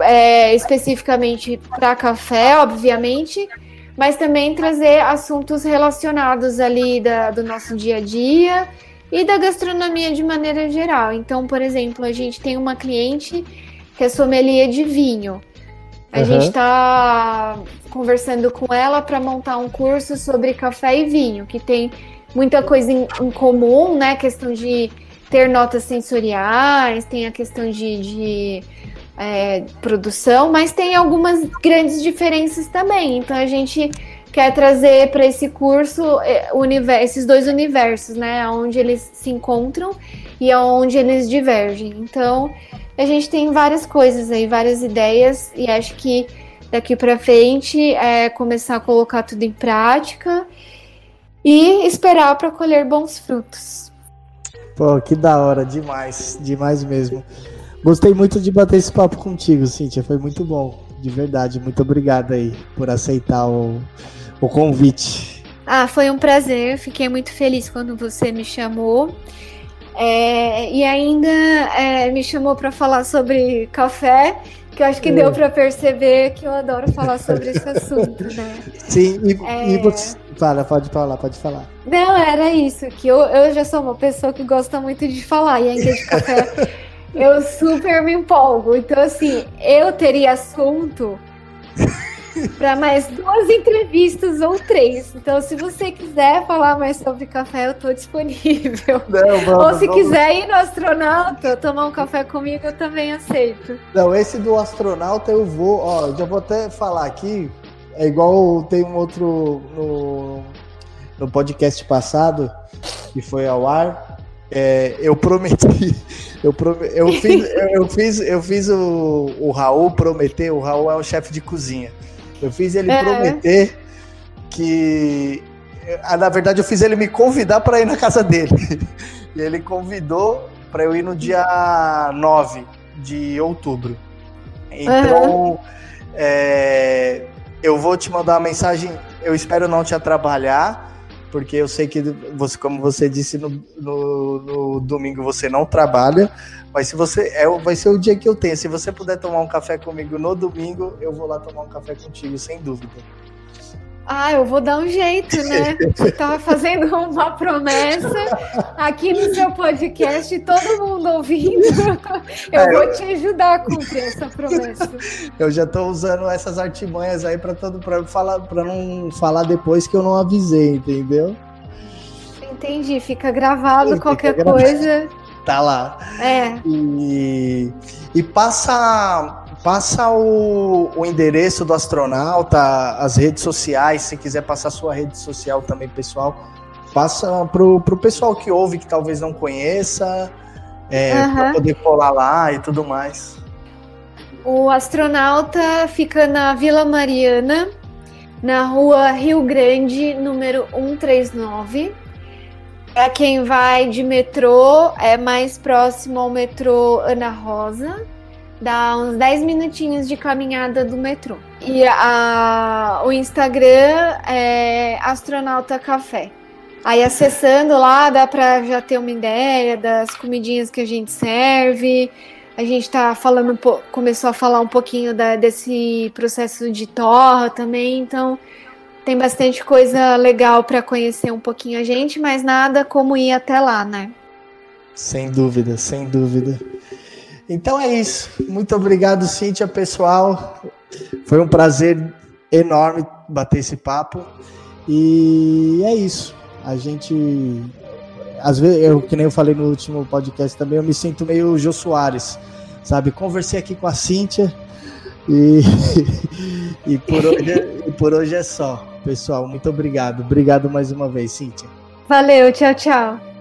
é, especificamente para café, obviamente, mas também trazer assuntos relacionados ali da, do nosso dia a dia e da gastronomia de maneira geral. Então, por exemplo, a gente tem uma cliente que é sommelier de vinho. A uhum. gente está conversando com ela para montar um curso sobre café e vinho, que tem muita coisa em, em comum, né? Questão de ter notas sensoriais, tem a questão de, de é, produção, mas tem algumas grandes diferenças também. Então a gente quer trazer para esse curso é, esses dois universos, né? Onde eles se encontram e onde eles divergem. Então a gente tem várias coisas aí, várias ideias, e acho que daqui para frente é começar a colocar tudo em prática e esperar para colher bons frutos. Pô, que da hora, demais, demais mesmo. Gostei muito de bater esse papo contigo, Cíntia, foi muito bom, de verdade. Muito obrigado aí por aceitar o, o convite. Ah, foi um prazer, fiquei muito feliz quando você me chamou. É, e ainda é, me chamou para falar sobre café, que eu acho que é. deu para perceber que eu adoro falar sobre esse assunto, né? Sim, e, é... e você. Fala, pode falar, pode falar. Não, era isso, que eu, eu já sou uma pessoa que gosta muito de falar, e ainda de café eu super me empolgo. Então, assim, eu teria assunto para mais duas entrevistas ou três. Então, se você quiser falar mais sobre café, eu estou disponível. Não, vamos, ou se vamos. quiser ir no astronauta, tomar um café comigo, eu também aceito. Não, esse do astronauta eu vou, ó, já vou até falar aqui. É igual tem um outro no, no podcast passado que foi ao ar. É, eu prometi, eu, prometi, eu fiz, eu fiz, eu fiz o, o Raul prometer. O Raul é o chefe de cozinha. Eu fiz ele é. prometer que. Ah, na verdade, eu fiz ele me convidar para ir na casa dele. E ele convidou para eu ir no dia 9 de outubro. Então, uhum. é, eu vou te mandar uma mensagem. Eu espero não te atrapalhar, porque eu sei que, você, como você disse, no, no, no domingo você não trabalha. Mas se você. É, vai ser o dia que eu tenho. Se você puder tomar um café comigo no domingo, eu vou lá tomar um café contigo, sem dúvida. Ah, eu vou dar um jeito, né? Você tava fazendo uma promessa aqui no seu podcast, todo mundo ouvindo. Eu é, vou te ajudar a cumprir essa promessa. Eu já estou usando essas artimanhas aí para todo para falar para não falar depois que eu não avisei, entendeu? Entendi, fica gravado fica qualquer gravado. coisa tá lá. É. E, e passa, passa o, o endereço do astronauta, as redes sociais, se quiser passar sua rede social também, pessoal. Passa pro, pro pessoal que ouve, que talvez não conheça, é, uhum. para poder colar lá e tudo mais. O astronauta fica na Vila Mariana, na rua Rio Grande, número 139. Para quem vai de metrô, é mais próximo ao metrô Ana Rosa. Dá uns 10 minutinhos de caminhada do metrô. E a, o Instagram é Astronauta Café. Aí acessando lá dá para já ter uma ideia das comidinhas que a gente serve. A gente tá falando, começou a falar um pouquinho da, desse processo de torra também, então tem bastante coisa legal para conhecer um pouquinho a gente, mas nada como ir até lá, né? Sem dúvida, sem dúvida. Então é isso. Muito obrigado, Cíntia, pessoal. Foi um prazer enorme bater esse papo. E é isso. A gente. Às vezes, eu, que nem eu falei no último podcast também, eu me sinto meio Jô Soares. Sabe? Conversei aqui com a Cíntia e, e, por, hoje, e por hoje é só. Pessoal, muito obrigado. Obrigado mais uma vez, Cíntia. Valeu, tchau, tchau.